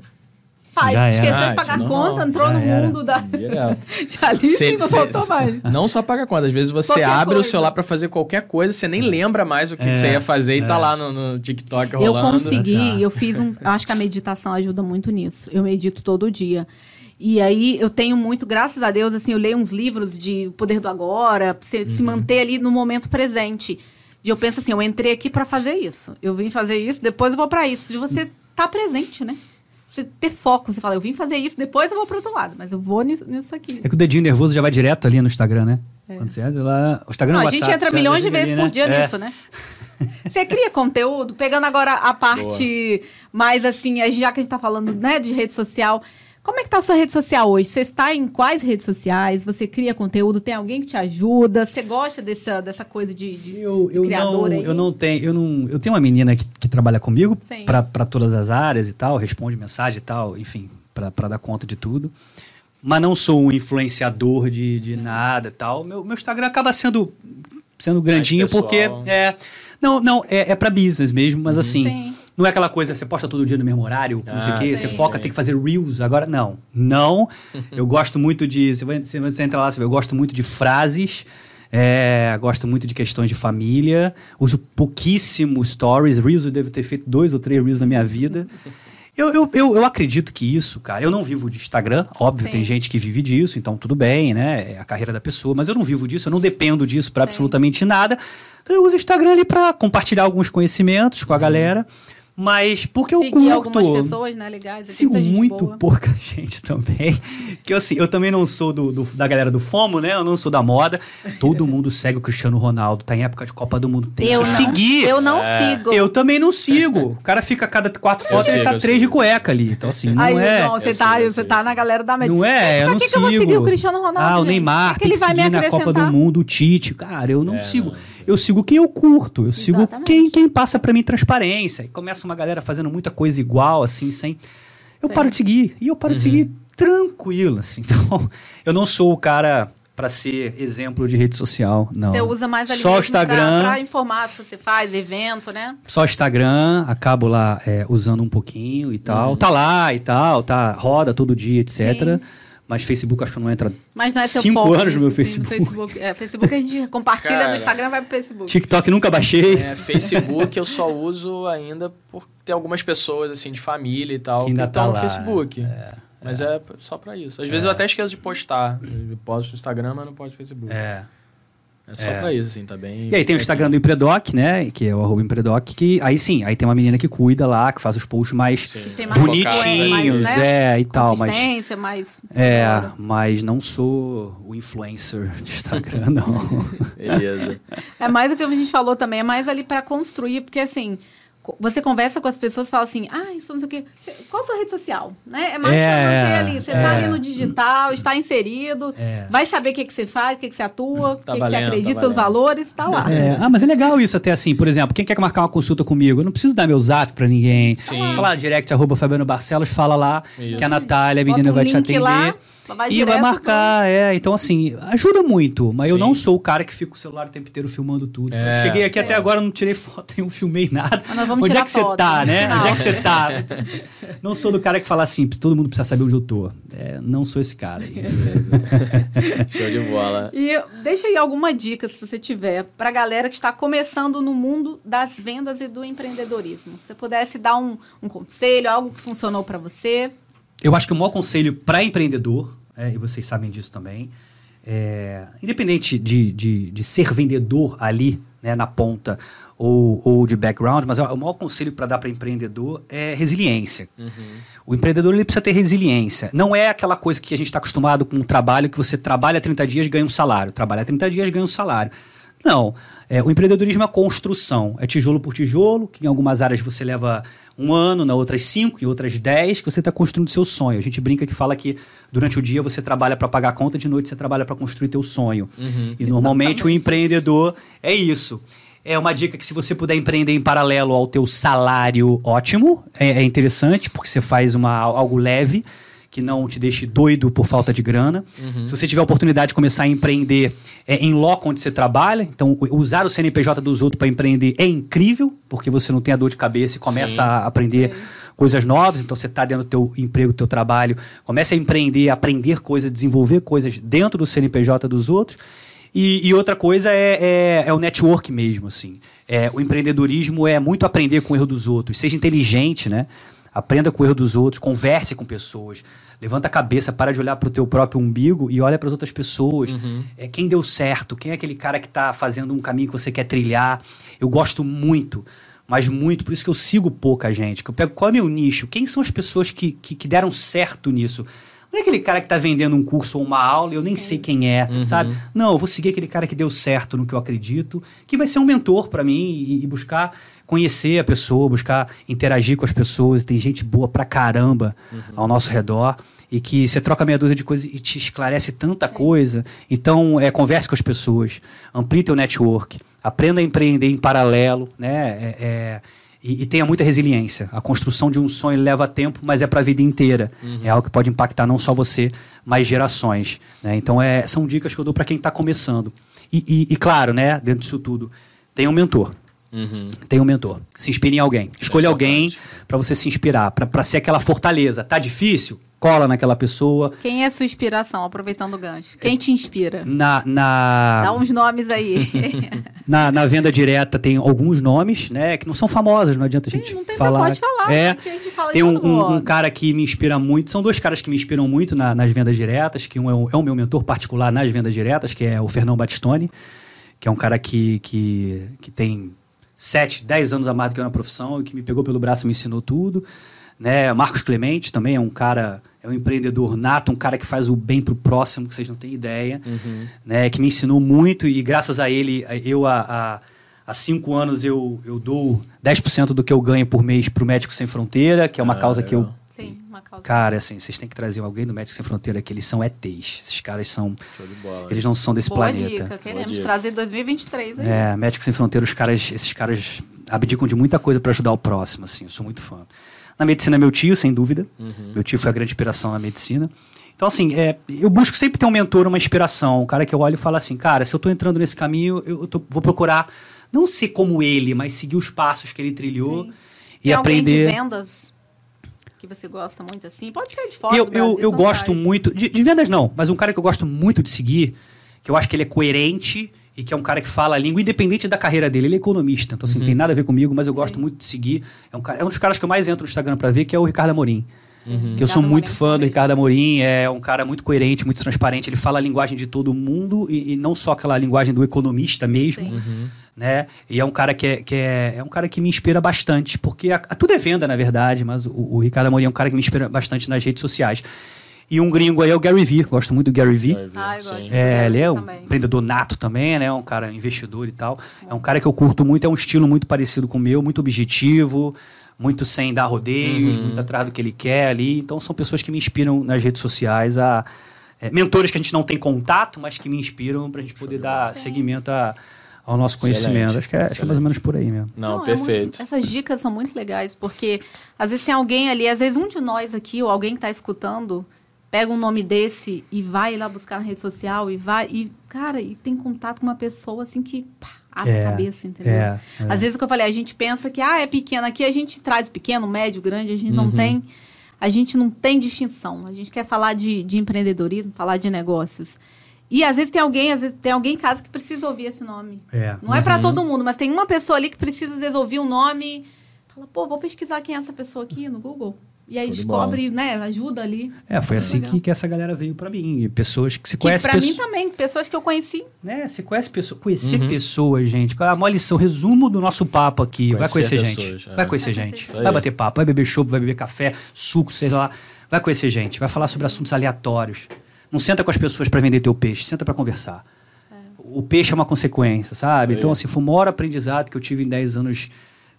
faz. Esqueceu de ah, pagar a conta, entrou no era. mundo da. de Alice e não voltou mais. Não só paga conta, às vezes você qualquer abre coisa. o celular para fazer qualquer coisa, você nem lembra mais o que, é, que você ia fazer é. e tá lá no, no TikTok rolando. Eu consegui, eu fiz um. Acho que a meditação ajuda muito nisso. Eu medito todo dia. E aí eu tenho muito, graças a Deus, assim, eu leio uns livros de Poder do Agora, pra você uhum. se manter ali no momento presente. De eu penso assim, eu entrei aqui para fazer isso. Eu vim fazer isso, depois eu vou para isso. De você estar tá presente, né? Você ter foco. Você fala, eu vim fazer isso, depois eu vou pro outro lado, mas eu vou nisso, nisso aqui. É que o dedinho nervoso já vai direto ali no Instagram, né? É. Quando você entra lá. O Instagram não, A gente entra milhões de vezes ali, por né? dia é. nisso, né? Você cria conteúdo, pegando agora a parte Boa. mais assim, já que a gente tá falando né, de rede social. Como é que tá a sua rede social hoje? Você está em quais redes sociais? Você cria conteúdo? Tem alguém que te ajuda? Você gosta dessa, dessa coisa de, de, eu, de eu criador não, aí? Eu não tenho, eu não, eu tenho uma menina que, que trabalha comigo para todas as áreas e tal, responde mensagem e tal, enfim, para dar conta de tudo. Mas não sou um influenciador de, de nada e tal. Meu, meu Instagram acaba sendo sendo grandinho porque é não, não, é, é para business mesmo, mas uhum. assim, Sim. Não é aquela coisa, você posta todo dia no mesmo horário, ah, não sei o quê, sim, você foca, sim. tem que fazer reels. Agora, não. Não. eu gosto muito de. Você, vai, você entra lá, você vê, eu gosto muito de frases. É, gosto muito de questões de família. Uso pouquíssimo stories. Reels eu devo ter feito dois ou três reels na minha vida. Eu, eu, eu, eu, acredito que isso, cara, eu não vivo de Instagram, óbvio, Sim. tem gente que vive disso, então tudo bem, né? É a carreira da pessoa, mas eu não vivo disso, eu não dependo disso para absolutamente nada. Então eu uso o Instagram ali para compartilhar alguns conhecimentos com a uhum. galera. Mas porque Segui eu curto. algumas pessoas, né, legais. Sigo muito boa. pouca gente também. Que assim, eu também não sou do, do, da galera do FOMO, né? Eu não sou da moda. Todo mundo segue o Cristiano Ronaldo. Tá em época de Copa do Mundo. Tem eu que não, seguir. Eu não é. sigo. Eu também não sigo. O cara fica a cada quatro fotos e ele tá três de cueca ali. Então assim, não Aí, é... Não, você tá, você tá na galera da média. Não é, Mas, eu não que sigo. que eu vou seguir o Cristiano Ronaldo, Ah, o Neymar, que, que ele vai me na Copa do Mundo, o Tite. Cara, eu não é, sigo. Não. Eu sigo quem eu curto. Eu Exatamente. sigo quem, quem passa para mim transparência. E começa uma galera fazendo muita coisa igual, assim, sem. Eu Sim. paro de seguir. E eu paro uhum. de seguir tranquilo, assim. Então, eu não sou o cara para ser exemplo de rede social, não. Você usa mais ali Só Instagram. pra informar o que você faz, evento, né? Só Instagram, acabo lá é, usando um pouquinho e tal. Tá lá e tal, tá, roda todo dia, etc. Sim. Mas Facebook acho que não entra. Mas não é seu Cinco foco anos no meu Facebook. Facebook. É, Facebook a gente compartilha Cara. no Instagram, vai pro Facebook. TikTok nunca baixei. É, Facebook eu só uso ainda por ter algumas pessoas, assim, de família e tal, Que que ainda estão tá no lá, Facebook. Mas é. só pra isso. Às vezes eu até esqueço de postar. Eu posto no Instagram, mas não posto no Facebook. É, É. só É. pra isso, assim, tá bem... E aí tem o Instagram do Empredoc, né? Que é o arroba Empredoc, que aí sim, aí tem uma menina que cuida lá, que faz os posts mais bonitinhos, mais, né? é, e tal, mas. Mais... É, Claro. mas não sou o influencer de Instagram, não. Beleza. É mais o que a gente falou também, é mais ali pra construir, porque assim, você conversa com as pessoas e fala assim, ah, isso não sei o quê. Qual a sua rede social? Né? É mais É, pra manter ali. Você é. tá ali no digital, está inserido, É. vai saber o que, que você faz, o que, que você atua, o que, Tá que você valendo, acredita, tá seus valores, tá lá. É, ah, mas é legal isso até assim. Por exemplo, quem quer marcar uma consulta comigo, eu não preciso dar meu zap pra ninguém. Sim. Fala direct, arroba Fabiano Barcelos, fala lá Isso. que a Natália, a Bota menina um vai te atender. lá, vai e vai marcar, é. Então, assim, ajuda muito. Mas eu Sim. não sou o cara que fica com o celular o tempo inteiro filmando tudo. É. Cheguei aqui É. até agora, não tirei foto, não filmei nada. Mas nós vamos onde tirar é que você tá, no né? final. Onde é que você tá? não sou do cara que fala assim, todo mundo precisa saber onde eu tô. É, não sou esse cara aí. Show de bola. E deixa aí alguma dica, se você tiver, pra galera que está começando no mundo das vendas e do empreendedorismo. Se você pudesse dar um, um conselho, algo que funcionou pra você. Eu acho que o maior conselho para empreendedor, é, e vocês sabem disso também, é, independente de, de, de ser vendedor ali, né, na ponta, ou, ou de background, mas o maior conselho para dar para empreendedor é resiliência. O empreendedor ele precisa ter resiliência. Não é aquela coisa que a gente está acostumado com um trabalho que você trabalha 30 dias ganha um salário, trabalha 30 dias ganha um salário. Não. É, o empreendedorismo é construção. É tijolo por tijolo, que em algumas áreas você leva um ano, na outras cinco, em outras dez, que você está construindo seu sonho. A gente brinca que fala que durante o dia você trabalha para pagar a conta, de noite você trabalha para construir teu sonho. E normalmente o empreendedor é isso. É uma dica que se você puder empreender em paralelo ao teu salário, ótimo. É, é interessante, porque você faz uma, algo leve, que não te deixe doido por falta de grana. Se você tiver a oportunidade de começar a empreender é, em loco onde você trabalha, então usar o CNPJ dos outros para empreender é incrível, porque você não tem a dor de cabeça e começa Sim. a aprender coisas novas. Então você está dentro do teu emprego, do teu trabalho, começa a empreender, aprender coisas, desenvolver coisas dentro do CNPJ dos outros. E, e outra coisa é, é, é o network mesmo, assim. É, o empreendedorismo é muito aprender com o erro dos outros. Seja inteligente, né? Aprenda com o erro dos outros, converse com pessoas. Levanta a cabeça, para de olhar para o teu próprio umbigo e olha para as outras pessoas. É, quem deu certo? Quem é aquele cara que está fazendo um caminho que você quer trilhar? Eu gosto muito, mas muito, por isso que eu sigo pouca gente. Que eu pego qual é meu nicho? Quem são as pessoas que, que, que deram certo nisso? Não é aquele cara que está vendendo um curso ou uma aula eu nem sei quem é, sabe? Não, eu vou seguir aquele cara que deu certo no que eu acredito, que vai ser um mentor para mim e, e buscar conhecer a pessoa, buscar interagir com as pessoas. Tem gente boa pra caramba ao nosso redor e que você troca meia dúzia de coisas e te esclarece tanta coisa. Então, é, converse com as pessoas, amplie teu network, aprenda a empreender em paralelo, né? É, é, e, e tenha muita resiliência. A construção de um sonho leva tempo, mas é para a vida inteira. É algo que pode impactar não só você, mas gerações. né? Então, é, são dicas que eu dou para quem está começando. E, e- e, claro, né, dentro disso tudo, tenha um mentor. Uhum. Tenha um mentor. Se inspire em alguém. Escolha alguém importante. para você se inspirar, para ser aquela fortaleza. Tá difícil? Cola naquela pessoa. Quem é sua inspiração, aproveitando o gancho? Quem te inspira? Na, na, Dá uns nomes aí. na, na venda direta tem alguns nomes, né? Que não são famosos, não adianta a gente Sim, não tem falar. pode falar. É, porque a gente fala tem de um, um- um cara que me inspira muito. São dois caras que me inspiram muito na- nas vendas diretas, que um é o, é o meu mentor particular nas vendas diretas, que é o Fernão Batistoni, que é um cara que, que, que tem sete, dez anos a mais do que eu na profissão e que me pegou pelo braço e me ensinou tudo. Né? Marcos Clemente também é um cara, é um empreendedor nato, um cara que faz o bem pro próximo, que vocês não têm ideia, né? que me ensinou muito e graças a ele, eu há, há, cinco anos eu, eu dou 10% do que eu ganho por mês pro Médico Sem Fronteira, que é uma Ah, causa que eu. Sim, uma causa. Cara, assim, vocês têm que trazer alguém do Médicos Sem Fronteira que eles são ETs. Esses caras são. Show de bola. Eles não são desse Boa planeta. dica. Queremos dica. trazer 2023 aí. É, Médicos Sem Fronteira, os caras, esses caras abdicam de muita coisa para ajudar o próximo, assim. Eu sou muito fã. Na medicina, meu tio, sem dúvida. Meu tio foi a grande inspiração na medicina. Então, assim, é, eu busco sempre ter um mentor, uma inspiração. Um cara que eu olho e falo assim, cara, se eu tô entrando nesse caminho, eu tô- vou procurar não ser como ele, mas seguir os passos que ele trilhou Sim. e Tem alguém aprender. de vendas que você gosta muito assim? Pode ser de fora eu, do Brasil, eu, eu tanto gosto faz. muito. De, de vendas, não, mas um cara que eu gosto muito de seguir, que eu acho que ele é coerente e que é um cara que fala a língua, independente da carreira dele. Ele é economista, então assim, não tem nada a ver comigo, mas eu gosto Sim. muito de seguir. É um, cara, é um dos caras que eu mais entro no Instagram pra ver, que é o Ricardo Amorim. Que eu sou Ricardo muito Amorim fã do também. Ricardo Amorim, é um cara muito coerente, muito transparente. Ele fala a linguagem de todo mundo e, e não só aquela linguagem do economista mesmo, Sim. Né? E é um cara que é, que é, é um cara que me inspira bastante, porque a- a- tudo é venda, na verdade, mas o, o Ricardo Amorim é um cara que me inspira bastante nas redes sociais. E um gringo aí é o Gary Vee, gosto muito do Gary Vee. Ah, eu gosto. sim. É, ele é um também. empreendedor nato também, né? Um cara investidor e tal. É um cara que eu curto muito, é um estilo muito parecido com o meu, muito objetivo, muito sem dar rodeios, Uhum. muito atrás do que ele quer ali. Então são pessoas que me inspiram nas redes sociais a é, mentores que a gente não tem contato, mas que me inspiram para a gente poder dar seguimento a- ao nosso Excelente, conhecimento. Acho que, é, acho que é mais ou menos por aí mesmo. Não, é perfeito. muito- essas dicas são muito legais, porque às vezes tem alguém ali, às vezes um de nós aqui, ou alguém que está escutando, pega um nome desse e vai lá buscar na rede social e vai, e, cara, e tem contato com uma pessoa assim que pá, abre É, a cabeça, entendeu? é, é. Às vezes o que eu falei, a gente pensa que, ah, é pequeno, aqui a gente traz pequeno, médio, grande, a gente não Uhum. tem. A gente não tem distinção. A gente quer falar de, de empreendedorismo, falar de negócios. E às vezes tem alguém, às vezes tem alguém em casa que precisa ouvir esse nome. É. Não é pra Uhum. todo mundo, mas tem uma pessoa ali que precisa às vezes ouvir o nome. Fala, pô, vou pesquisar quem é essa pessoa aqui no Google. E aí de descobre, né? Ajuda ali. É, foi assim que, que essa galera veio para mim. E Pessoas que se pra pesso- mim também, pessoas que eu conheci. Né? Você conhece pessoas. Conhecer Uhum. pessoas, gente. Qual é a maior lição? Resumo do nosso papo aqui. vai Conhecer conhecer pessoas, gente. é. Vai conhecer Vai gente. conhecer gente. Vai bater papo, vai beber chopp, vai beber café, suco, sei lá. Vai conhecer gente. Vai falar sobre assuntos aleatórios. Não senta com as pessoas para vender teu peixe, senta para conversar. O peixe é uma consequência, sabe? Então, assim, foi o maior aprendizado que eu tive em 10 anos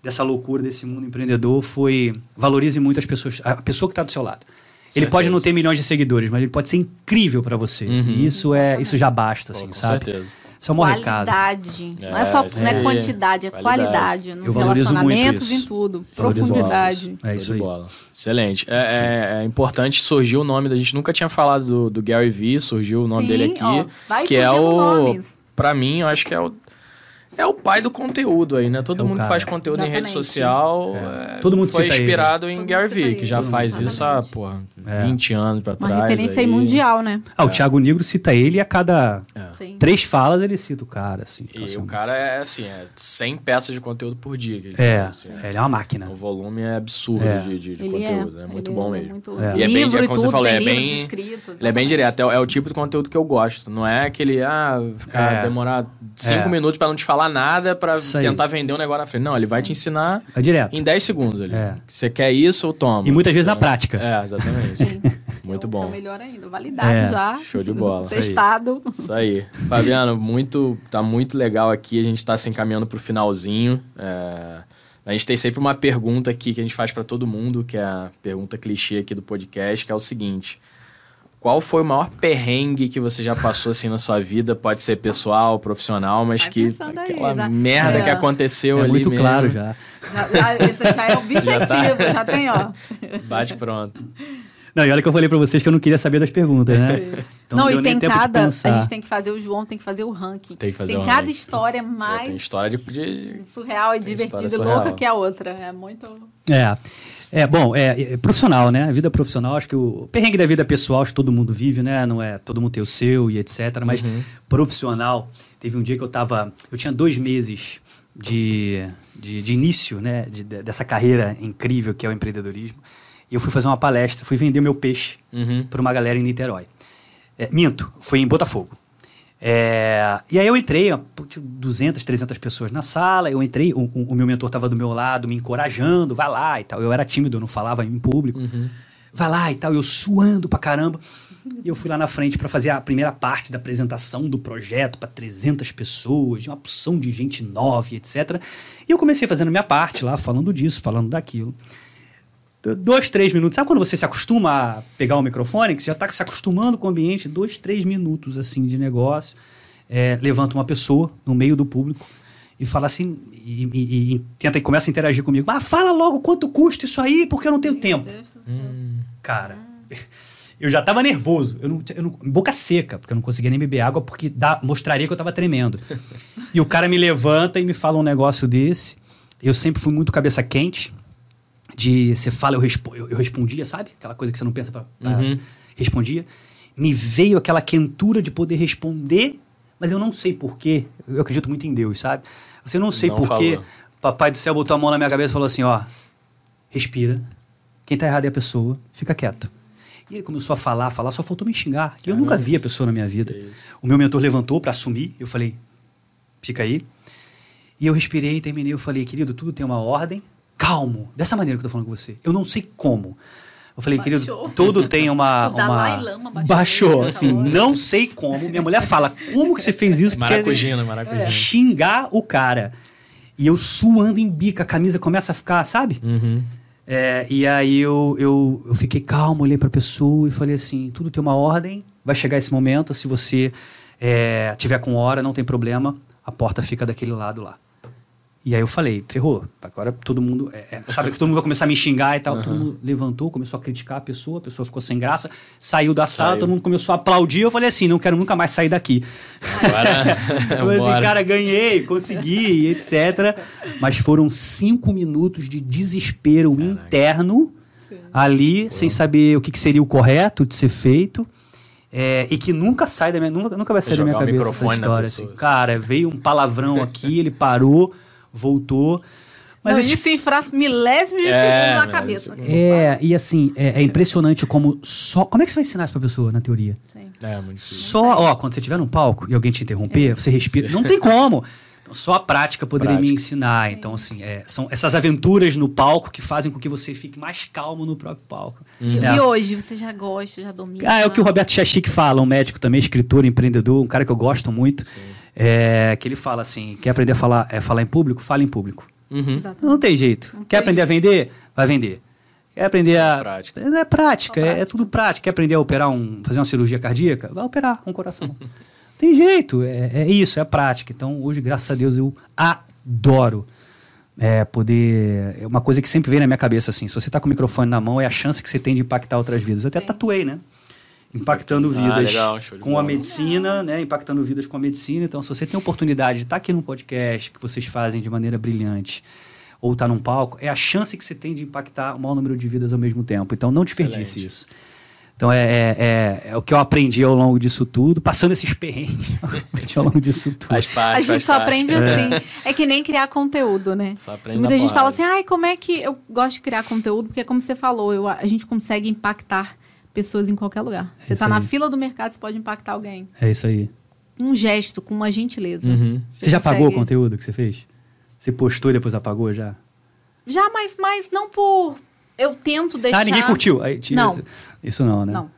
dessa loucura desse mundo empreendedor foi valorize muito as pessoas, a pessoa que está do seu lado. Ele Certeza. pode não ter milhões de seguidores, mas ele pode ser incrível para você. Uhum. E isso é, isso já basta, Pô, assim, com sabe? certeza. Isso é um bom recado. Qualidade. não é É, só não é quantidade, é Qualidade. qualidade. Nos relacionamentos, em tudo. Valorizo Profundidade. É isso aí. bola. Excelente. É, é- é importante, surgiu o nome da gente, nunca tinha falado do, do Gary Vee, surgiu o nome Sim, dele aqui. ó, vai que é o. nomes. Pra mim, eu acho que é o. É o pai do conteúdo aí, né? Todo É mundo que cara. faz conteúdo em rede Exatamente. social É. é, Todo mundo foi cita ele. inspirado em Todo Gary Vee, que já faz isso há, exatamente. porra, É. 20 anos pra Uma trás. referência aí aí. mundial, né? Ah, o Thiago Negro cita ele e a cada Sim. três falas ele cita o cara, assim. Então, E assim, o cara é assim, é 100 peças de conteúdo por dia. Que ele É, faz, assim, é, ele é uma máquina. O volume é absurdo É. de, de- de conteúdo. É, muito ele bom é mesmo. muito- É. E é bem- livro é e como você tudo, falou, tem é bem- escritos, Ele é bem exatamente. direto, é, o- é o tipo de conteúdo que eu gosto. Não é aquele, ah, ficar, É. demorar cinco É. minutos pra não te falar nada pra Isso aí. tentar vender um negócio na frente. Não, ele vai te ensinar É direto. em 10 segundos ali. É. Você quer isso, toma. E muitas vezes na Então, prática. É, exatamente. Sim. Muito É o- bom. É o melhor ainda. Validado É. já. Show de bola. Isso aí. Testado. Isso aí. Fabiano, muito, tá muito legal aqui. A gente tá se encaminhando pro finalzinho. É, a gente tem sempre uma pergunta aqui que a gente faz para todo mundo, que é a pergunta clichê aqui do podcast, que é o seguinte. Qual foi o maior perrengue que você já passou assim na sua vida? Pode ser pessoal, profissional, mas Vai que pensando aí, aquela né? merda É. que aconteceu É ali muito mesmo, claro já. Já, já, esse já é o bicho Já tá. já tem, ó. Bate pronto. Não, e olha que eu falei pra vocês que eu não queria saber das perguntas, né? Então não, deu e tem cada. A gente tem que fazer o João, tem que fazer o ranking. Tem que fazer tem o cada ranking. história Pô, mais tem história de, de- surreal e divertida e louca que a outra. É muito. É. É, bom, é, é profissional, né? A vida profissional, acho que o perrengue da vida pessoal, acho que todo mundo vive, né? Não é todo mundo tem o seu e etc. Mas Uhum. profissional, teve um dia que eu tava. Eu tinha dois meses de, de, de início, né? de- de- dessa carreira incrível que é o empreendedorismo. E eu fui fazer uma palestra, fui vender meu peixe Uhum. para uma galera em Niterói. É, minto, foi em Botafogo. É, e aí eu entrei, ó, pô, tinha 200, 300 pessoas na sala, eu entrei, o, o- meu mentor estava do meu lado, me encorajando, vai lá e tal. Eu era tímido, eu não falava em público. Uhum. Vai lá e tal, eu suando pra caramba. E eu fui lá na frente para fazer a primeira parte da apresentação do projeto para 300 pessoas, de uma opção de gente nova, etc. E eu comecei fazendo a minha parte lá, falando disso, falando daquilo. Dois, três minutos. Sabe quando você se acostuma a pegar o microfone, que você já está se acostumando com o ambiente? Dois, três minutos assim de negócio. É, levanta uma pessoa no meio do público e fala assim, e, e- e tenta e começa a interagir comigo. Ah, fala logo quanto custa isso aí, porque eu não tenho tempo. Deus do céu. Hum. Cara, Eu já tava nervoso, eu não, eu não- boca seca, porque eu não conseguia nem beber água, porque dá- mostraria que eu tava tremendo. e o cara me levanta e me fala um negócio desse. Eu sempre fui muito cabeça quente, de você fala, eu, respo- eu, eu respondia, sabe? Aquela coisa que você não pensa pra, pra- Uhum. respondia. Me veio aquela quentura de poder responder, mas eu não sei porquê. Eu acredito muito em Deus, sabe? Você não sei porquê. Papai do céu botou a mão na minha cabeça e falou assim: ó, respira. Quem tá errado é a pessoa, fica quieto. E ele começou a falar, falar, só faltou me xingar. E eu nunca vi a pessoa na minha vida. O meu mentor levantou para assumir, eu falei, fica aí. E eu respirei, terminei, eu falei, querido, tudo tem uma ordem. Calmo, dessa maneira que eu tô falando com você. Eu não sei como. Eu falei, Baixou. querido, tudo tem uma. O uma... Lama baixou baixou assim, não sei como. Minha mulher fala, como que você fez isso? Maracujina, maracujina. xingar o cara. E eu suando em bica, a camisa começa a ficar, sabe? Uhum. É, e aí eu, eu, eu fiquei calmo, olhei pra pessoa e falei assim: tudo tem uma ordem, vai chegar esse momento. Se você é, tiver com hora, não tem problema, a porta fica daquele lado lá. E aí eu falei, ferrou, agora todo mundo. é, é, sabe que todo mundo vai começar a me xingar e tal. Todo mundo levantou, começou a criticar a pessoa, a pessoa ficou sem graça, saiu da sala, Saiu. todo mundo começou a aplaudir. Eu falei assim: não quero nunca mais sair daqui. Agora, Eu falei assim, cara, ganhei, consegui, etc. Mas foram cinco minutos de desespero interno ali, sem saber o que, que seria o correto de ser feito. é, e que nunca sai da minha, nunca, nunca vai sair da minha cabeça essa história. Assim. Cara, veio um palavrão aqui, ele parou, voltou. Mas Não, isso em fra- milésimos de É, segundo na cabeça. é, e assim, é, é impressionante como só. Como é que você vai ensinar isso pra pessoa, na teoria? Sim. É, muito difícil. Só, ó, quando você estiver num palco e alguém te interromper, você respira. Não tem como. Então, só a prática poderia me Prática. ensinar. Então, assim, é, são essas aventuras no palco que fazem com que você fique mais calmo no próprio palco. E, É. e hoje, você já gosta, já domina? Ah, é o que o Roberto Chachik fala, um médico também, escritor, empreendedor, um cara que eu gosto muito. É, que ele fala assim: quer aprender a falar, é, falar em público? Fala em público. Uhum. Não tem jeito. Não Quer tem. aprender a vender? Vai vender. Quer aprender a. Prática. É prática, é, é prática. tudo prática. Quer aprender a operar um. fazer uma cirurgia cardíaca? Vai operar um coração. tem jeito, é, é isso, é prática. Então, hoje, graças a Deus, eu adoro é, poder. É uma coisa que sempre vem na minha cabeça assim: se você tá com o microfone na mão, é a chance que você tem de impactar outras vidas. Eu até Sim. tatuei, né? Impactando Ah, vidas de com a medicina, né? Impactando vidas com a medicina. Então, se você tem a oportunidade de estar aqui num podcast que vocês fazem de maneira brilhante, ou estar num palco, é a chance que você tem de impactar o maior número de vidas ao mesmo tempo. Então, não desperdice Excelente. isso. Então, é, é, é- é o que eu aprendi ao longo disso tudo, passando esses perrengues ao longo disso tudo. Faz parte, A gente faz só parte. aprende assim. É que nem criar conteúdo, né? Só aprende Muita gente fala assim, ai, como é que eu gosto de criar conteúdo? Porque, como você falou, eu- a gente consegue impactar pessoas em qualquer lugar. Você isso tá na fila do mercado, você pode impactar alguém. É isso aí. Um gesto, com uma gentileza. Uhum. Você já consegue- apagou o conteúdo que você fez? Você postou e depois apagou já? Já, mas, mas não por... Eu tento deixar... Ah, ninguém curtiu. Aí, tira- Não. Isso não, né? Não.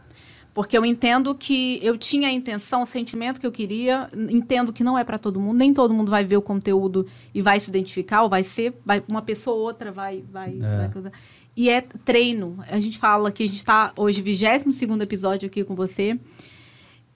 Porque eu entendo que eu tinha a intenção, o sentimento que eu queria, entendo que não é para todo mundo, nem todo mundo vai ver o conteúdo e vai se identificar, ou vai ser, vai, uma pessoa ou outra vai, vai, É. vai. E é treino. A gente fala que a gente está hoje, 22 episódio aqui com você.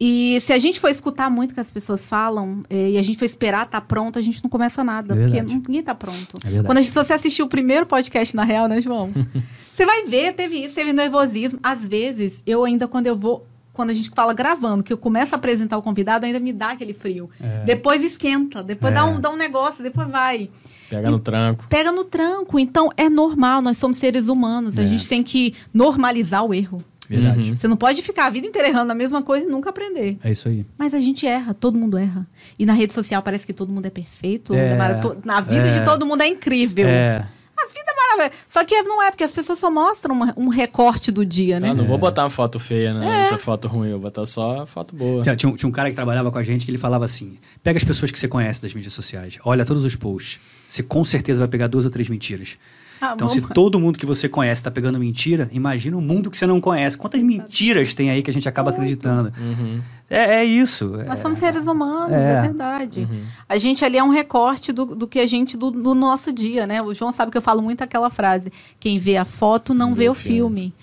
E se a gente for escutar muito o que as pessoas falam, eh, e a gente for esperar estar pronto, a gente não começa nada. É porque ninguém está pronto. É. Quando a gente, você assistiu o primeiro podcast, na real, né, João? você vai ver, teve isso, teve nervosismo. Às vezes, eu ainda, quando eu vou. Quando a gente fala gravando, que eu começo a apresentar o convidado, ainda me dá aquele frio. É. Depois esquenta, depois É. dá, um, dá um negócio, depois vai. Pega no tranco. Pega no tranco. Então, é normal, nós somos seres humanos. A É. gente tem que normalizar o erro. Verdade. Uhum. Você não pode ficar a vida inteira errando a mesma coisa e nunca aprender. É isso aí. Mas a gente erra, todo mundo erra. E na rede social parece que todo mundo é perfeito. É, na vida é. de todo mundo é incrível. É. A vida é maravilhosa. Só que não é, porque as pessoas só mostram uma- um recorte do dia, né? Ah, não vou botar uma foto feia, né? É. Essa foto ruim, eu vou botar só a foto boa. Tinha, tinha um, tinha um cara que trabalhava com a gente que ele falava assim: pega as pessoas que você conhece das mídias sociais, olha todos os posts. Você com certeza vai pegar duas ou três mentiras. Ah, Então, se vamos- todo mundo que você conhece está pegando mentira, imagina o mundo que você não conhece. Quantas mentiras tem aí que a gente acaba acreditando? Uhum. É, é isso. Nós é- somos seres humanos, É. é, verdade. A gente ali é um recorte do, do que a gente, do, do nosso dia, né? O João sabe que eu falo muito aquela frase: quem vê a foto não vê o filme.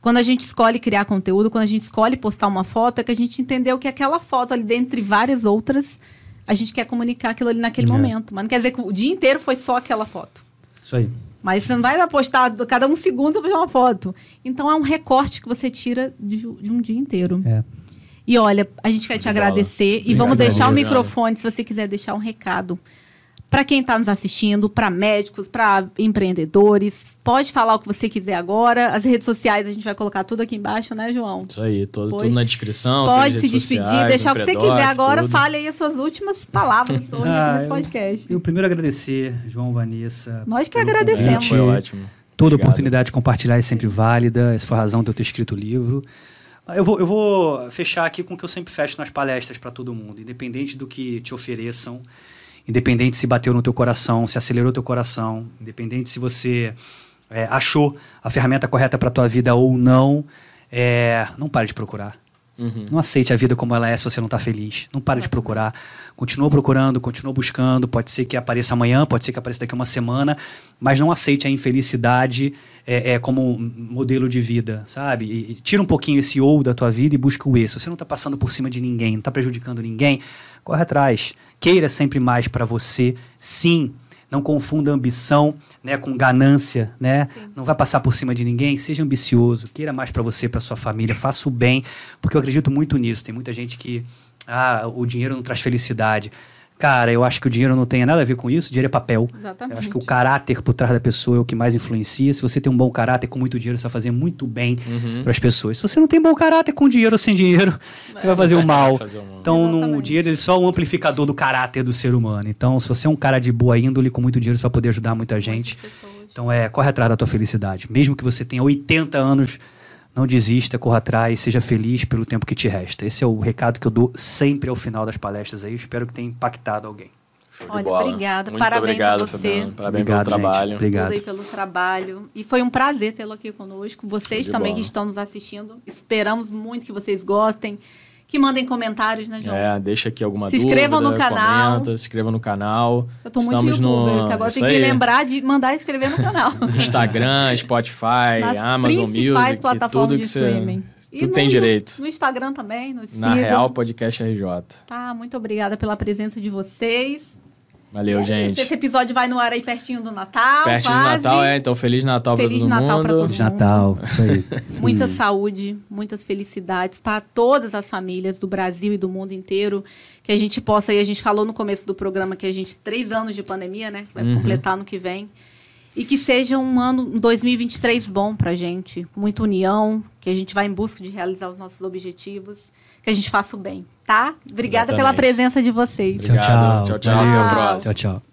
Quando a gente escolhe criar conteúdo, quando a gente escolhe postar uma foto, é que a gente entendeu que aquela foto ali, dentre várias outras, a gente quer comunicar aquilo ali naquele É. momento. Mas não quer dizer que o dia inteiro foi só aquela foto. Isso aí. Mas você não vai postar cada um segundo você fazer uma foto. Então é um recorte que você tira de, de um dia inteiro. É. E olha, a gente quer te agradecer e vamos Obrigado. deixar o microfone se você quiser deixar um recado para quem está nos assistindo, para médicos, para empreendedores. Pode falar o que você quiser agora. As redes sociais a gente vai colocar tudo aqui embaixo, né, João? Isso aí, todo, tudo na descrição. Pode se despedir, sociais, deixar o que você quiser agora. tudo. Fale aí as suas últimas palavras hoje Ah, aqui nesse eu- podcast. Eu primeiro agradecer, João, Vanessa. Nós que agradecemos. convite. Foi ótimo. Toda Obrigado. oportunidade de compartilhar é sempre válida. Essa foi a razão de eu ter escrito o livro. Eu vou, eu vou fechar aqui com o que eu sempre fecho nas palestras para todo mundo. Independente do que te ofereçam, independente se bateu no teu coração, se acelerou teu coração, independente se você é, achou a ferramenta correta para tua vida ou não, é, não pare de procurar. Uhum. Não aceite a vida como ela é se você não está feliz. Não pare de procurar. Continua procurando, continua buscando. Pode ser que apareça amanhã, pode ser que apareça daqui a uma semana, mas não aceite a infelicidade é, é, como um modelo de vida, sabe? E, e tira um pouquinho esse ou da tua vida e busca o e. Se você não está passando por cima de ninguém, não está prejudicando ninguém, corre atrás. Queira sempre mais para você, sim. Não confunda ambição né, com ganância, né? Não vai passar por cima de ninguém. Seja ambicioso, queira mais para você, para sua família, faça o bem, porque eu acredito muito nisso. Tem muita gente que ah, o dinheiro não traz felicidade. Cara, eu acho que o dinheiro não tem nada a ver com isso. Dinheiro é papel. Exatamente. Eu acho que o caráter por trás da pessoa é o que mais influencia. Se você tem um bom caráter com muito dinheiro, você vai fazer muito bem Uhum. para as pessoas. Se você não tem bom caráter com dinheiro ou sem dinheiro, você vai fazer o mal. fazer o mal. Então, no- o dinheiro ele é só um amplificador do caráter do ser humano. Então, se você é um cara de boa índole, com muito dinheiro, você vai poder ajudar muita gente. Então, é, corre atrás da tua felicidade. Mesmo que você tenha 80 anos, não desista, corra atrás, seja feliz pelo tempo que te resta. Esse é o recado que eu dou sempre ao final das palestras aí. Espero que tenha impactado alguém. Olha, bola. obrigada. Muito Parabéns obrigado, a você. Fabiano. Parabéns Obrigado, pelo gente. trabalho. Obrigado. Tudo pelo trabalho. E foi um prazer tê-lo aqui conosco. Vocês também bola. que estão nos assistindo. Esperamos muito que vocês gostem. Que mandem comentários, né, João? É, deixa aqui alguma Se dúvida. inscrevam no canal. Comenta, se inscreva no canal. Eu tô muito Estamos youtuber, no... que agora tem que lembrar de mandar inscrever no canal. Instagram, Spotify, Nas Amazon Music, plataformas tudo que você... streaming. E Tudo no- tem direito. No Instagram também, nos Na sigam. Real Podcast RJ. Tá, muito obrigada pela presença de vocês. Valeu, é gente. Esse episódio vai no ar aí pertinho do Natal. Pertinho do quase. Natal, é. Então, Feliz Natal Feliz pra todo Natal mundo. pra todo Feliz Natal. Isso aí. Muita saúde, muitas felicidades para todas as famílias do Brasil e do mundo inteiro. Que a gente possa, e a gente falou no começo do programa que a gente, três anos de pandemia, né? Vai Uhum. completar no que vem. E que seja um ano, um 2023 bom pra gente. Muita união, que a gente vá em busca de realizar os nossos objetivos. Que a gente faça o bem, tá? Obrigada pela Exatamente. presença de vocês. Tchau, tchau. Tchau, tchau. Próxima. Tchau, tchau.